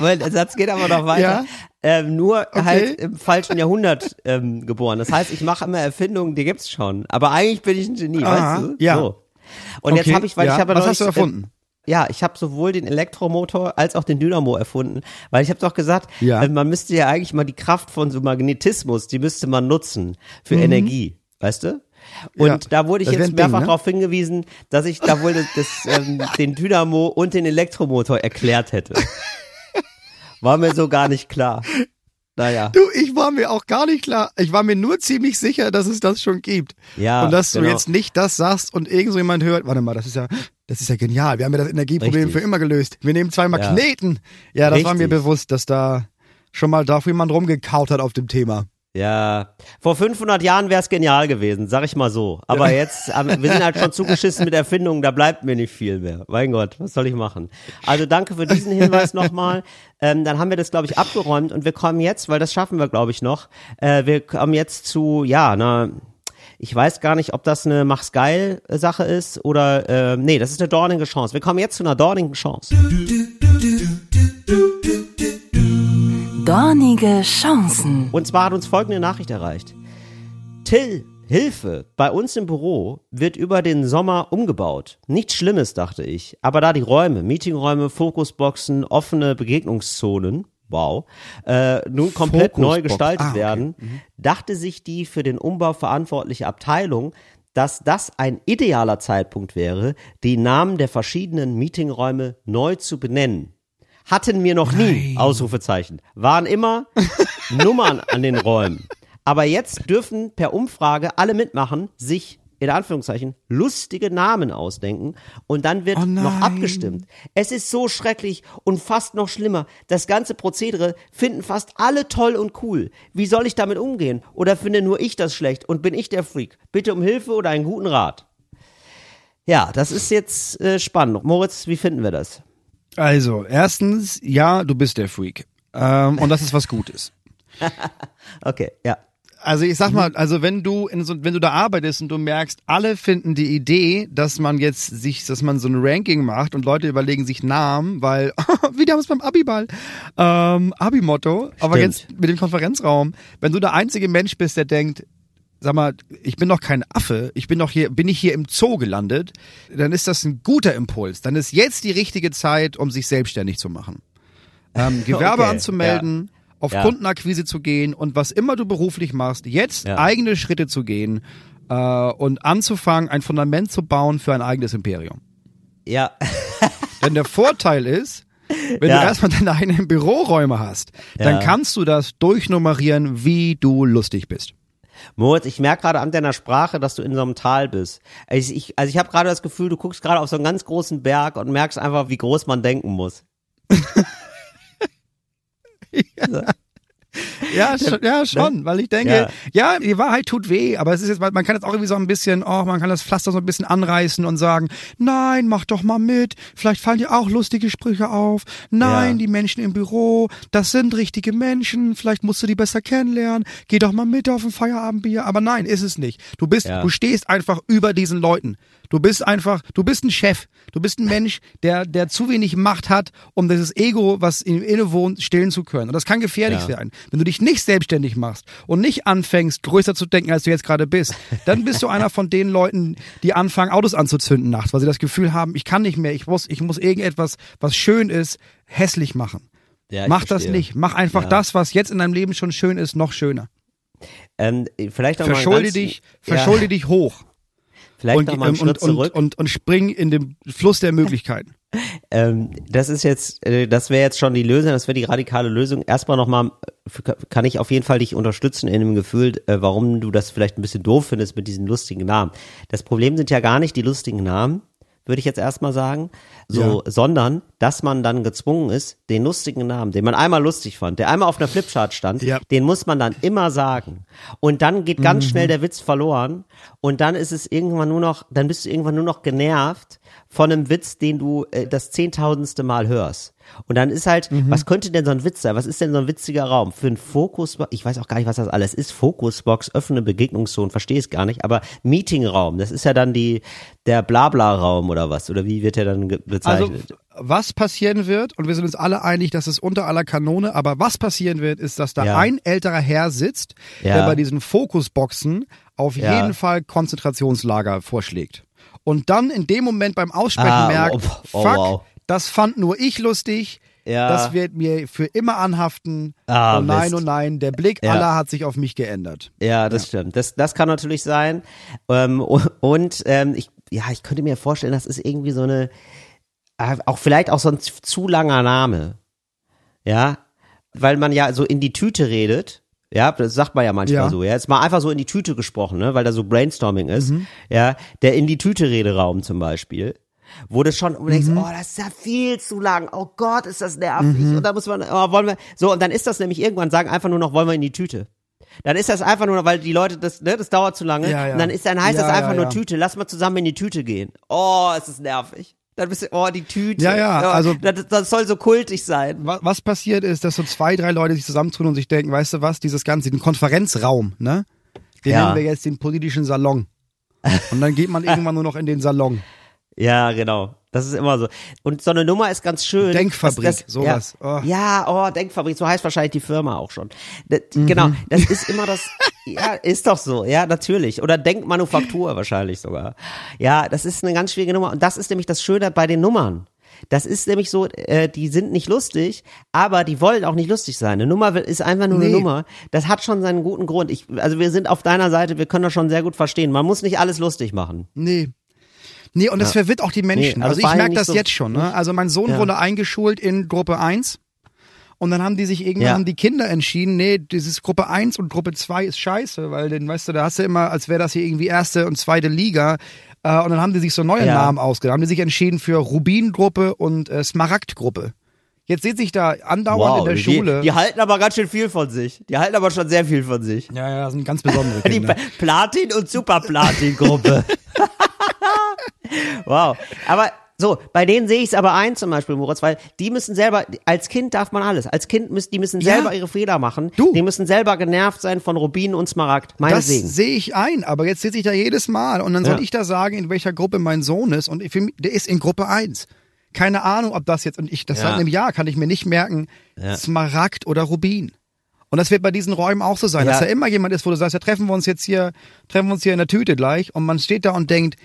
weil der Satz geht aber noch weiter. Ja. Ähm, nur Okay. halt im falschen Jahrhundert ähm, geboren. Das heißt, ich mache immer Erfindungen, die gibt's schon. Aber eigentlich bin ich ein Genie, Aha, weißt du? ja. So. Und jetzt Okay, habe ich, weil ja. ich habe Was neulich, hast du erfunden? Äh, ja, ich habe sowohl den Elektromotor als auch den Dynamo erfunden, weil ich habe doch gesagt, Ja. äh, man müsste ja eigentlich mal die Kraft von so Magnetismus, die müsste man nutzen für Energie, weißt du? Und Mhm. Ja, da wurde ich jetzt ein Ding, mehrfach ne? darauf hingewiesen, dass ich da wohl das, das, ähm, den Dynamo und den Elektromotor erklärt hätte. (laughs) War mir so gar nicht klar. Naja. Du, ich war mir auch gar nicht klar. Ich war mir nur ziemlich sicher, dass es das schon gibt. Ja, und dass genau. du jetzt nicht das sagst und irgend so jemand hört, warte mal, das ist ja, das ist ja genial. Wir haben ja das Energieproblem Richtig. für immer gelöst. Wir nehmen zwei Magneten. Ja, das war mir Richtig. bewusst, dass da schon mal dafür jemand rumgekaut hat auf dem Thema. Ja, vor 500 Jahren wäre es genial gewesen, sag ich mal so. Aber jetzt, wir sind halt schon zugeschissen mit Erfindungen, da bleibt mir nicht viel mehr. Mein Gott, was soll ich machen? Also danke für diesen Hinweis nochmal. Ähm, dann haben wir das, glaube ich, abgeräumt und wir kommen jetzt, weil das schaffen wir, glaube ich, noch. Äh, wir kommen jetzt zu, ja, na, ich weiß gar nicht, ob das eine Mach's geil Sache ist oder, äh, nee, das ist eine dornige Chance. Wir kommen jetzt zu einer dornigen Chance. Dornige Chancen. Und zwar hat uns folgende Nachricht erreicht. Till, Hilfe! Bei uns im Büro wird über den Sommer umgebaut. Nichts Schlimmes, dachte ich. Aber da die Räume, Meetingräume, Fokusboxen, offene Begegnungszonen, wow, äh, nun komplett neu Fokusbox. gestaltet Ah, okay. werden, dachte sich die für den Umbau verantwortliche Abteilung, dass das ein idealer Zeitpunkt wäre, die Namen der verschiedenen Meetingräume neu zu benennen. Hatten wir noch nie, Ausrufezeichen. Waren immer (laughs) Nummern an den Räumen. Aber jetzt dürfen per Umfrage alle mitmachen, sich in Anführungszeichen lustige Namen ausdenken und dann wird Oh noch nein. abgestimmt. Es ist so schrecklich und fast noch schlimmer. Das ganze Prozedere finden fast alle toll und cool. Wie soll ich damit umgehen? Oder finde nur ich das schlecht und bin ich der Freak? Bitte um Hilfe oder einen guten Rat. Ja, das ist jetzt äh, spannend. Moritz, wie finden wir das? Also, erstens, ja, du bist der Freak. Ähm, und das ist was Gutes. (laughs) Okay, ja. Also ich sag mal, also wenn du in so, wenn du da arbeitest und du merkst, alle finden die Idee, dass man jetzt sich, dass man so ein Ranking macht und Leute überlegen sich Namen, weil (laughs) haben es beim Abiball, ähm, Abi-Motto, aber Stimmt. jetzt mit dem Konferenzraum, wenn du der einzige Mensch bist, der denkt, sag mal, ich bin doch kein Affe, ich bin doch hier, bin ich hier im Zoo gelandet, dann ist das ein guter Impuls. Dann ist jetzt die richtige Zeit, um sich selbstständig zu machen. Ähm, (laughs) Gewerbe Okay, anzumelden, auf Ja. Kundenakquise zu gehen und was immer du beruflich machst, jetzt Ja. eigene Schritte zu gehen äh, und anzufangen, ein Fundament zu bauen für ein eigenes Imperium. Ja, (laughs) Denn der Vorteil ist, wenn Ja. du erstmal deine eigenen Büroräume hast, dann Ja. kannst du das durchnummerieren, wie du lustig bist. Moritz, ich merke gerade an deiner Sprache, dass du in so einem Tal bist. Ich, ich, also ich habe gerade das Gefühl, du guckst gerade auf so einen ganz großen Berg und merkst einfach, wie groß man denken muss. (laughs) Ja, (laughs) schon, ja, schon, weil ich denke, ja. Ja. die Wahrheit tut weh, aber es ist jetzt, man kann jetzt auch irgendwie so ein bisschen, oh, man kann das Pflaster so ein bisschen anreißen und sagen, nein, mach doch mal mit, vielleicht fallen dir auch lustige Sprüche auf, nein, Ja. die Menschen im Büro, das sind richtige Menschen, vielleicht musst du die besser kennenlernen, geh doch mal mit auf ein Feierabendbier, aber nein, ist es nicht. Du bist, Ja. du stehst einfach über diesen Leuten. Du bist einfach, du bist ein Chef. Du bist ein Mensch, der, der zu wenig Macht hat, um dieses Ego, was in ihm innewohnt, stillen zu können. Und das kann gefährlich Ja. sein. Wenn du dich nicht selbstständig machst und nicht anfängst, größer zu denken, als du jetzt gerade bist, dann bist du einer von den Leuten, die anfangen, Autos anzuzünden nachts, weil sie das Gefühl haben, ich kann nicht mehr, ich muss, ich muss irgendetwas, was schön ist, hässlich machen. Ja, Mach das verstehe. nicht. Mach einfach Ja. das, was jetzt in deinem Leben schon schön ist, noch schöner. Ähm, vielleicht mal Verschulde ganz, dich, ja, verschulde dich hoch. Vielleicht und, noch mal einen und, Schritt und, zurück. und, und spring in den Fluss der Möglichkeiten. (laughs) Ähm, das ist jetzt, äh, das wäre jetzt schon die Lösung, das wäre die radikale Lösung. Erstmal nochmal, kann ich auf jeden Fall dich unterstützen in dem Gefühl, äh, warum du das vielleicht ein bisschen doof findest mit diesen lustigen Namen. Das Problem sind ja gar nicht die lustigen Namen, würde ich jetzt erstmal sagen, so, sondern, dass man dann gezwungen ist, den lustigen Namen, den man einmal lustig fand, der einmal auf einer Flipchart stand, Ja. den muss man dann immer sagen. Und dann geht ganz schnell der Witz verloren und dann ist es irgendwann nur noch, dann bist du irgendwann nur noch genervt von einem Witz, den du äh, das zehntausendste Mal hörst. Und dann ist halt, was könnte denn so ein Witz sein? Was ist denn so ein witziger Raum? Für ein Fokusbox, ich weiß auch gar nicht, was das alles ist. Fokusbox, offene Begegnungszone, verstehe es gar nicht. Aber Meetingraum, das ist ja dann die, der Blabla-Raum oder was? Oder wie wird der dann Also, bezeichnet? was passieren wird, und wir sind uns alle einig, das ist unter aller Kanone, aber was passieren wird, ist, dass da Ja. ein älterer Herr sitzt, Ja. der bei diesen Fokusboxen auf Ja. jeden Fall Konzentrationslager vorschlägt. Und dann in dem Moment beim Aussprechen Ah, merkt, oh, oh, fuck, wow. Das fand nur ich lustig, Ja. das wird mir für immer anhaften. Ah, oh nein, Mist. oh nein, der Blick Ja. aller hat sich auf mich geändert. Ja, das stimmt. Das, das kann natürlich sein. Ähm, und ähm, ich, ja, ich könnte mir vorstellen, das ist irgendwie so eine, äh, auch vielleicht auch so ein zu zu langer Name. Ja, weil man ja so in die Tüte redet. Ja, das sagt man ja manchmal Ja. so. Ja, jetzt mal einfach so in die Tüte gesprochen, ne, weil da so Brainstorming ist. Mhm. Ja, der in die Tüte Rederaum zum Beispiel. Wo du schon du denkst, Mhm. oh, das ist ja viel zu lang. Oh Gott, ist das nervig. Und da muss man, oh, wollen wir, so, und dann ist das nämlich irgendwann sagen einfach nur noch, wollen wir in die Tüte. Dann ist das einfach nur, noch, weil die Leute das, ne, das dauert zu lange. Ja, ja. Und dann ist, dann heißt Ja, das einfach nur. Tüte. Lass mal zusammen in die Tüte gehen. Oh, es ist nervig. Dann bist du, oh, die Tüte. Ja, ja, also- das, das soll so kultig sein. Was, passiert ist, dass so zwei, drei Leute sich zusammentun und sich denken, weißt du was, dieses Ganze, den Konferenzraum, ne? Den nennen wir jetzt den politischen Salon. Und dann geht man (laughs) irgendwann nur noch in den Salon. Ja, genau. Das ist immer so. Und so eine Nummer ist ganz schön. Denkfabrik, Das, das, sowas. Ja, Oh. ja, oh, Denkfabrik, so heißt wahrscheinlich die Firma auch schon. Das, Genau, Mhm. das ist immer das, ja, ist doch so, ja, natürlich. Oder Denkmanufaktur wahrscheinlich sogar. Ja, das ist eine ganz schwierige Nummer. Und das ist nämlich das Schöne bei den Nummern. Das ist nämlich so, äh, die sind nicht lustig, aber die wollen auch nicht lustig sein. Eine Nummer ist einfach nur eine Nee. Nummer. Das hat schon seinen guten Grund. Ich, also wir sind auf deiner Seite, wir können das schon sehr gut verstehen. Man muss nicht alles lustig machen. Nee. Nee, und das verwirrt auch die Menschen. Nee, also also ich merke das so- jetzt schon. Ne? Also mein Sohn Ja. wurde eingeschult in Gruppe 1. Und dann haben die sich irgendwann, Ja. haben die Kinder entschieden, nee, dieses Gruppe 1 und Gruppe 2 ist scheiße, weil den, weißt du, da hast du immer, als wäre das hier irgendwie erste und zweite Liga. Äh, und dann haben die sich so neue Ja. Namen ausgedacht. Haben die sich entschieden für Rubin-Gruppe und äh, Smaragd-Gruppe. Jetzt sitze ich da andauernd in der die, Schule. Die halten aber ganz schön viel von sich. Die halten aber schon sehr viel von sich. ja, ja, das sind ganz besondere (laughs) Die Kinder. Pla- Platin- und Super-Platin-Gruppe. (laughs) wow. Aber so, bei denen sehe ich es aber ein zum Beispiel, Moritz, weil die müssen selber, als Kind darf man alles. Als Kind müssen, die müssen Ja. selber ihre Fehler machen. Du. Die müssen selber genervt sein von Rubin und Smaragd. Das Meinetwegen. sehe ich ein, aber jetzt sitze ich da jedes Mal und dann soll Ja. ich da sagen, in welcher Gruppe mein Sohn ist und mich, der ist in Gruppe 1. Keine Ahnung, ob das jetzt, und ich, das Ja. seit einem Jahr kann ich mir nicht merken, Ja. Smaragd oder Rubin. Und das wird bei diesen Räumen auch so sein, Ja. dass da immer jemand ist, wo du sagst, ja, treffen wir uns jetzt hier, treffen wir uns hier in der Tüte gleich und man steht da und denkt,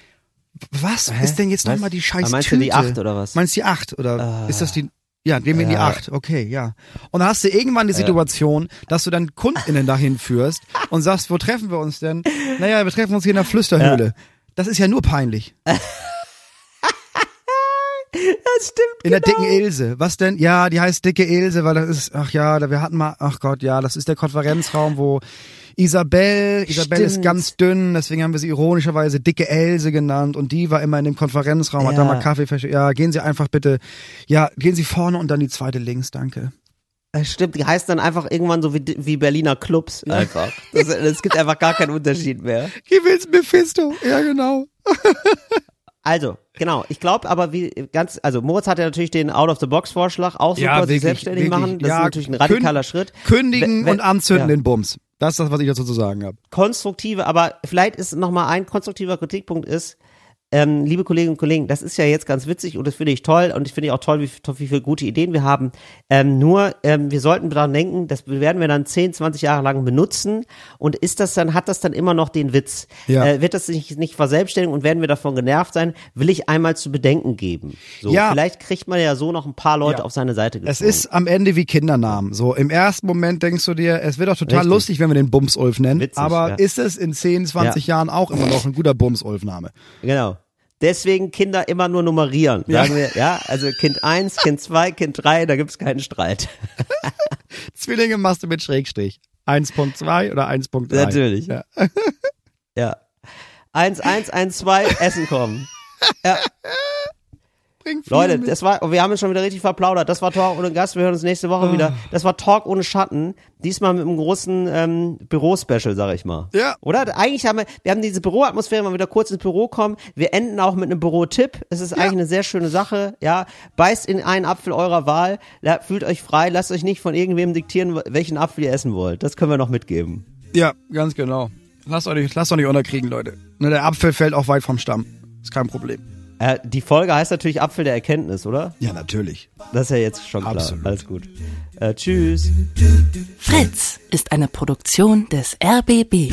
was ist denn jetzt nochmal die scheiß Ah, meinst Tüte? du die acht oder was? Meinst du die acht oder ist das die, ja, gehen wir in die Ja. acht, okay, ja. Und dann hast du irgendwann die Situation, dass du dann KundInnen dahin führst (laughs) und sagst, wo treffen wir uns denn? Naja, wir treffen uns hier in der Flüsterhöhle. Das ist ja nur peinlich. (laughs) das stimmt. In der dicken Ilse. Was denn? Ja, die heißt dicke Ilse, weil das ist, ach ja, wir hatten mal, ach Gott, ja, das ist der Konferenzraum, wo Isabel, Isabel ist Stimmt. ganz dünn, deswegen haben wir sie ironischerweise dicke Else genannt und die war immer in dem Konferenzraum, hat da Ja. mal Kaffee versch- Ja, gehen Sie einfach bitte, ja, gehen Sie vorne und dann die zweite links, danke. Das stimmt, die heißen dann einfach irgendwann so wie, wie Berliner Clubs einfach. Das, es gibt einfach gar keinen Unterschied mehr. (laughs) Gib ins Mephisto, ja genau. (laughs) Also, genau. Ich glaube aber, wie ganz, also Moritz hat ja natürlich den Out-of-the-Box-Vorschlag, auch super, Ja, sich wirklich, selbstständig wirklich. machen. Das Ja, ist natürlich ein radikaler kün- Schritt. Kündigen Wenn- und anzünden ja. den Bums. Das ist das, was ich dazu zu sagen habe. Konstruktive, aber vielleicht ist nochmal ein konstruktiver Kritikpunkt ist, ähm, liebe Kolleginnen und Kollegen, das ist ja jetzt ganz witzig und das finde ich toll und ich finde auch toll, wie, wie viele gute Ideen wir haben. Ähm, nur, ähm, wir sollten daran denken, das werden wir dann 10, 20 Jahre lang benutzen und ist das dann, hat das dann immer noch den Witz? Ja. Äh, wird das sich nicht verselbstständigen und werden wir davon genervt sein? Will ich einmal zu bedenken geben. So, Ja. Vielleicht kriegt man ja so noch ein paar Leute Ja. auf seine Seite Es gezogen. ist am Ende wie Kindernamen. So, im ersten Moment denkst du dir, es wird doch total Richtig. lustig, wenn wir den Bums-Ulf nennen. Witzig, aber ja. ist es in 10, 20 Jahren auch immer noch ein guter Bums-Ulf-Name? Genau. Deswegen Kinder immer nur nummerieren. Sagen wir, ja, also Kind 1, Kind 2, Kind 3, da gibt's keinen Streit. (laughs) Zwillinge machst du mit Schrägstrich. 1.2 oder 1.3? Natürlich. Ja. Ja. 1, 1, 1, 2, Essen kommen. (laughs) Viel Leute, mit. das war, wir haben uns schon wieder richtig verplaudert. Das war Talk ohne Gast. Wir hören uns nächste Woche wieder. Ah. Das war Talk ohne Schatten. Diesmal mit einem großen ähm, Büro-Special, sag ich mal. Ja. Oder? Eigentlich haben wir, wir haben diese Büroatmosphäre, wenn wir wieder kurz ins Büro kommen. Wir enden auch mit einem Büro-Tipp. Es ist eigentlich eine sehr schöne Sache. Ja, beißt in einen Apfel eurer Wahl. Fühlt euch frei. Lasst euch nicht von irgendwem diktieren, welchen Apfel ihr essen wollt. Das können wir noch mitgeben. Ja, ganz genau. Lasst euch, lasst euch nicht unterkriegen, Leute. Ne, der Apfel fällt auch weit vom Stamm. Ist kein Problem. Äh, die Folge heißt natürlich Apfel der Erkenntnis, oder? Ja, natürlich. Das ist ja jetzt schon klar. Absolut. Alles gut. Äh, tschüss. Fritz ist eine Produktion des RBB.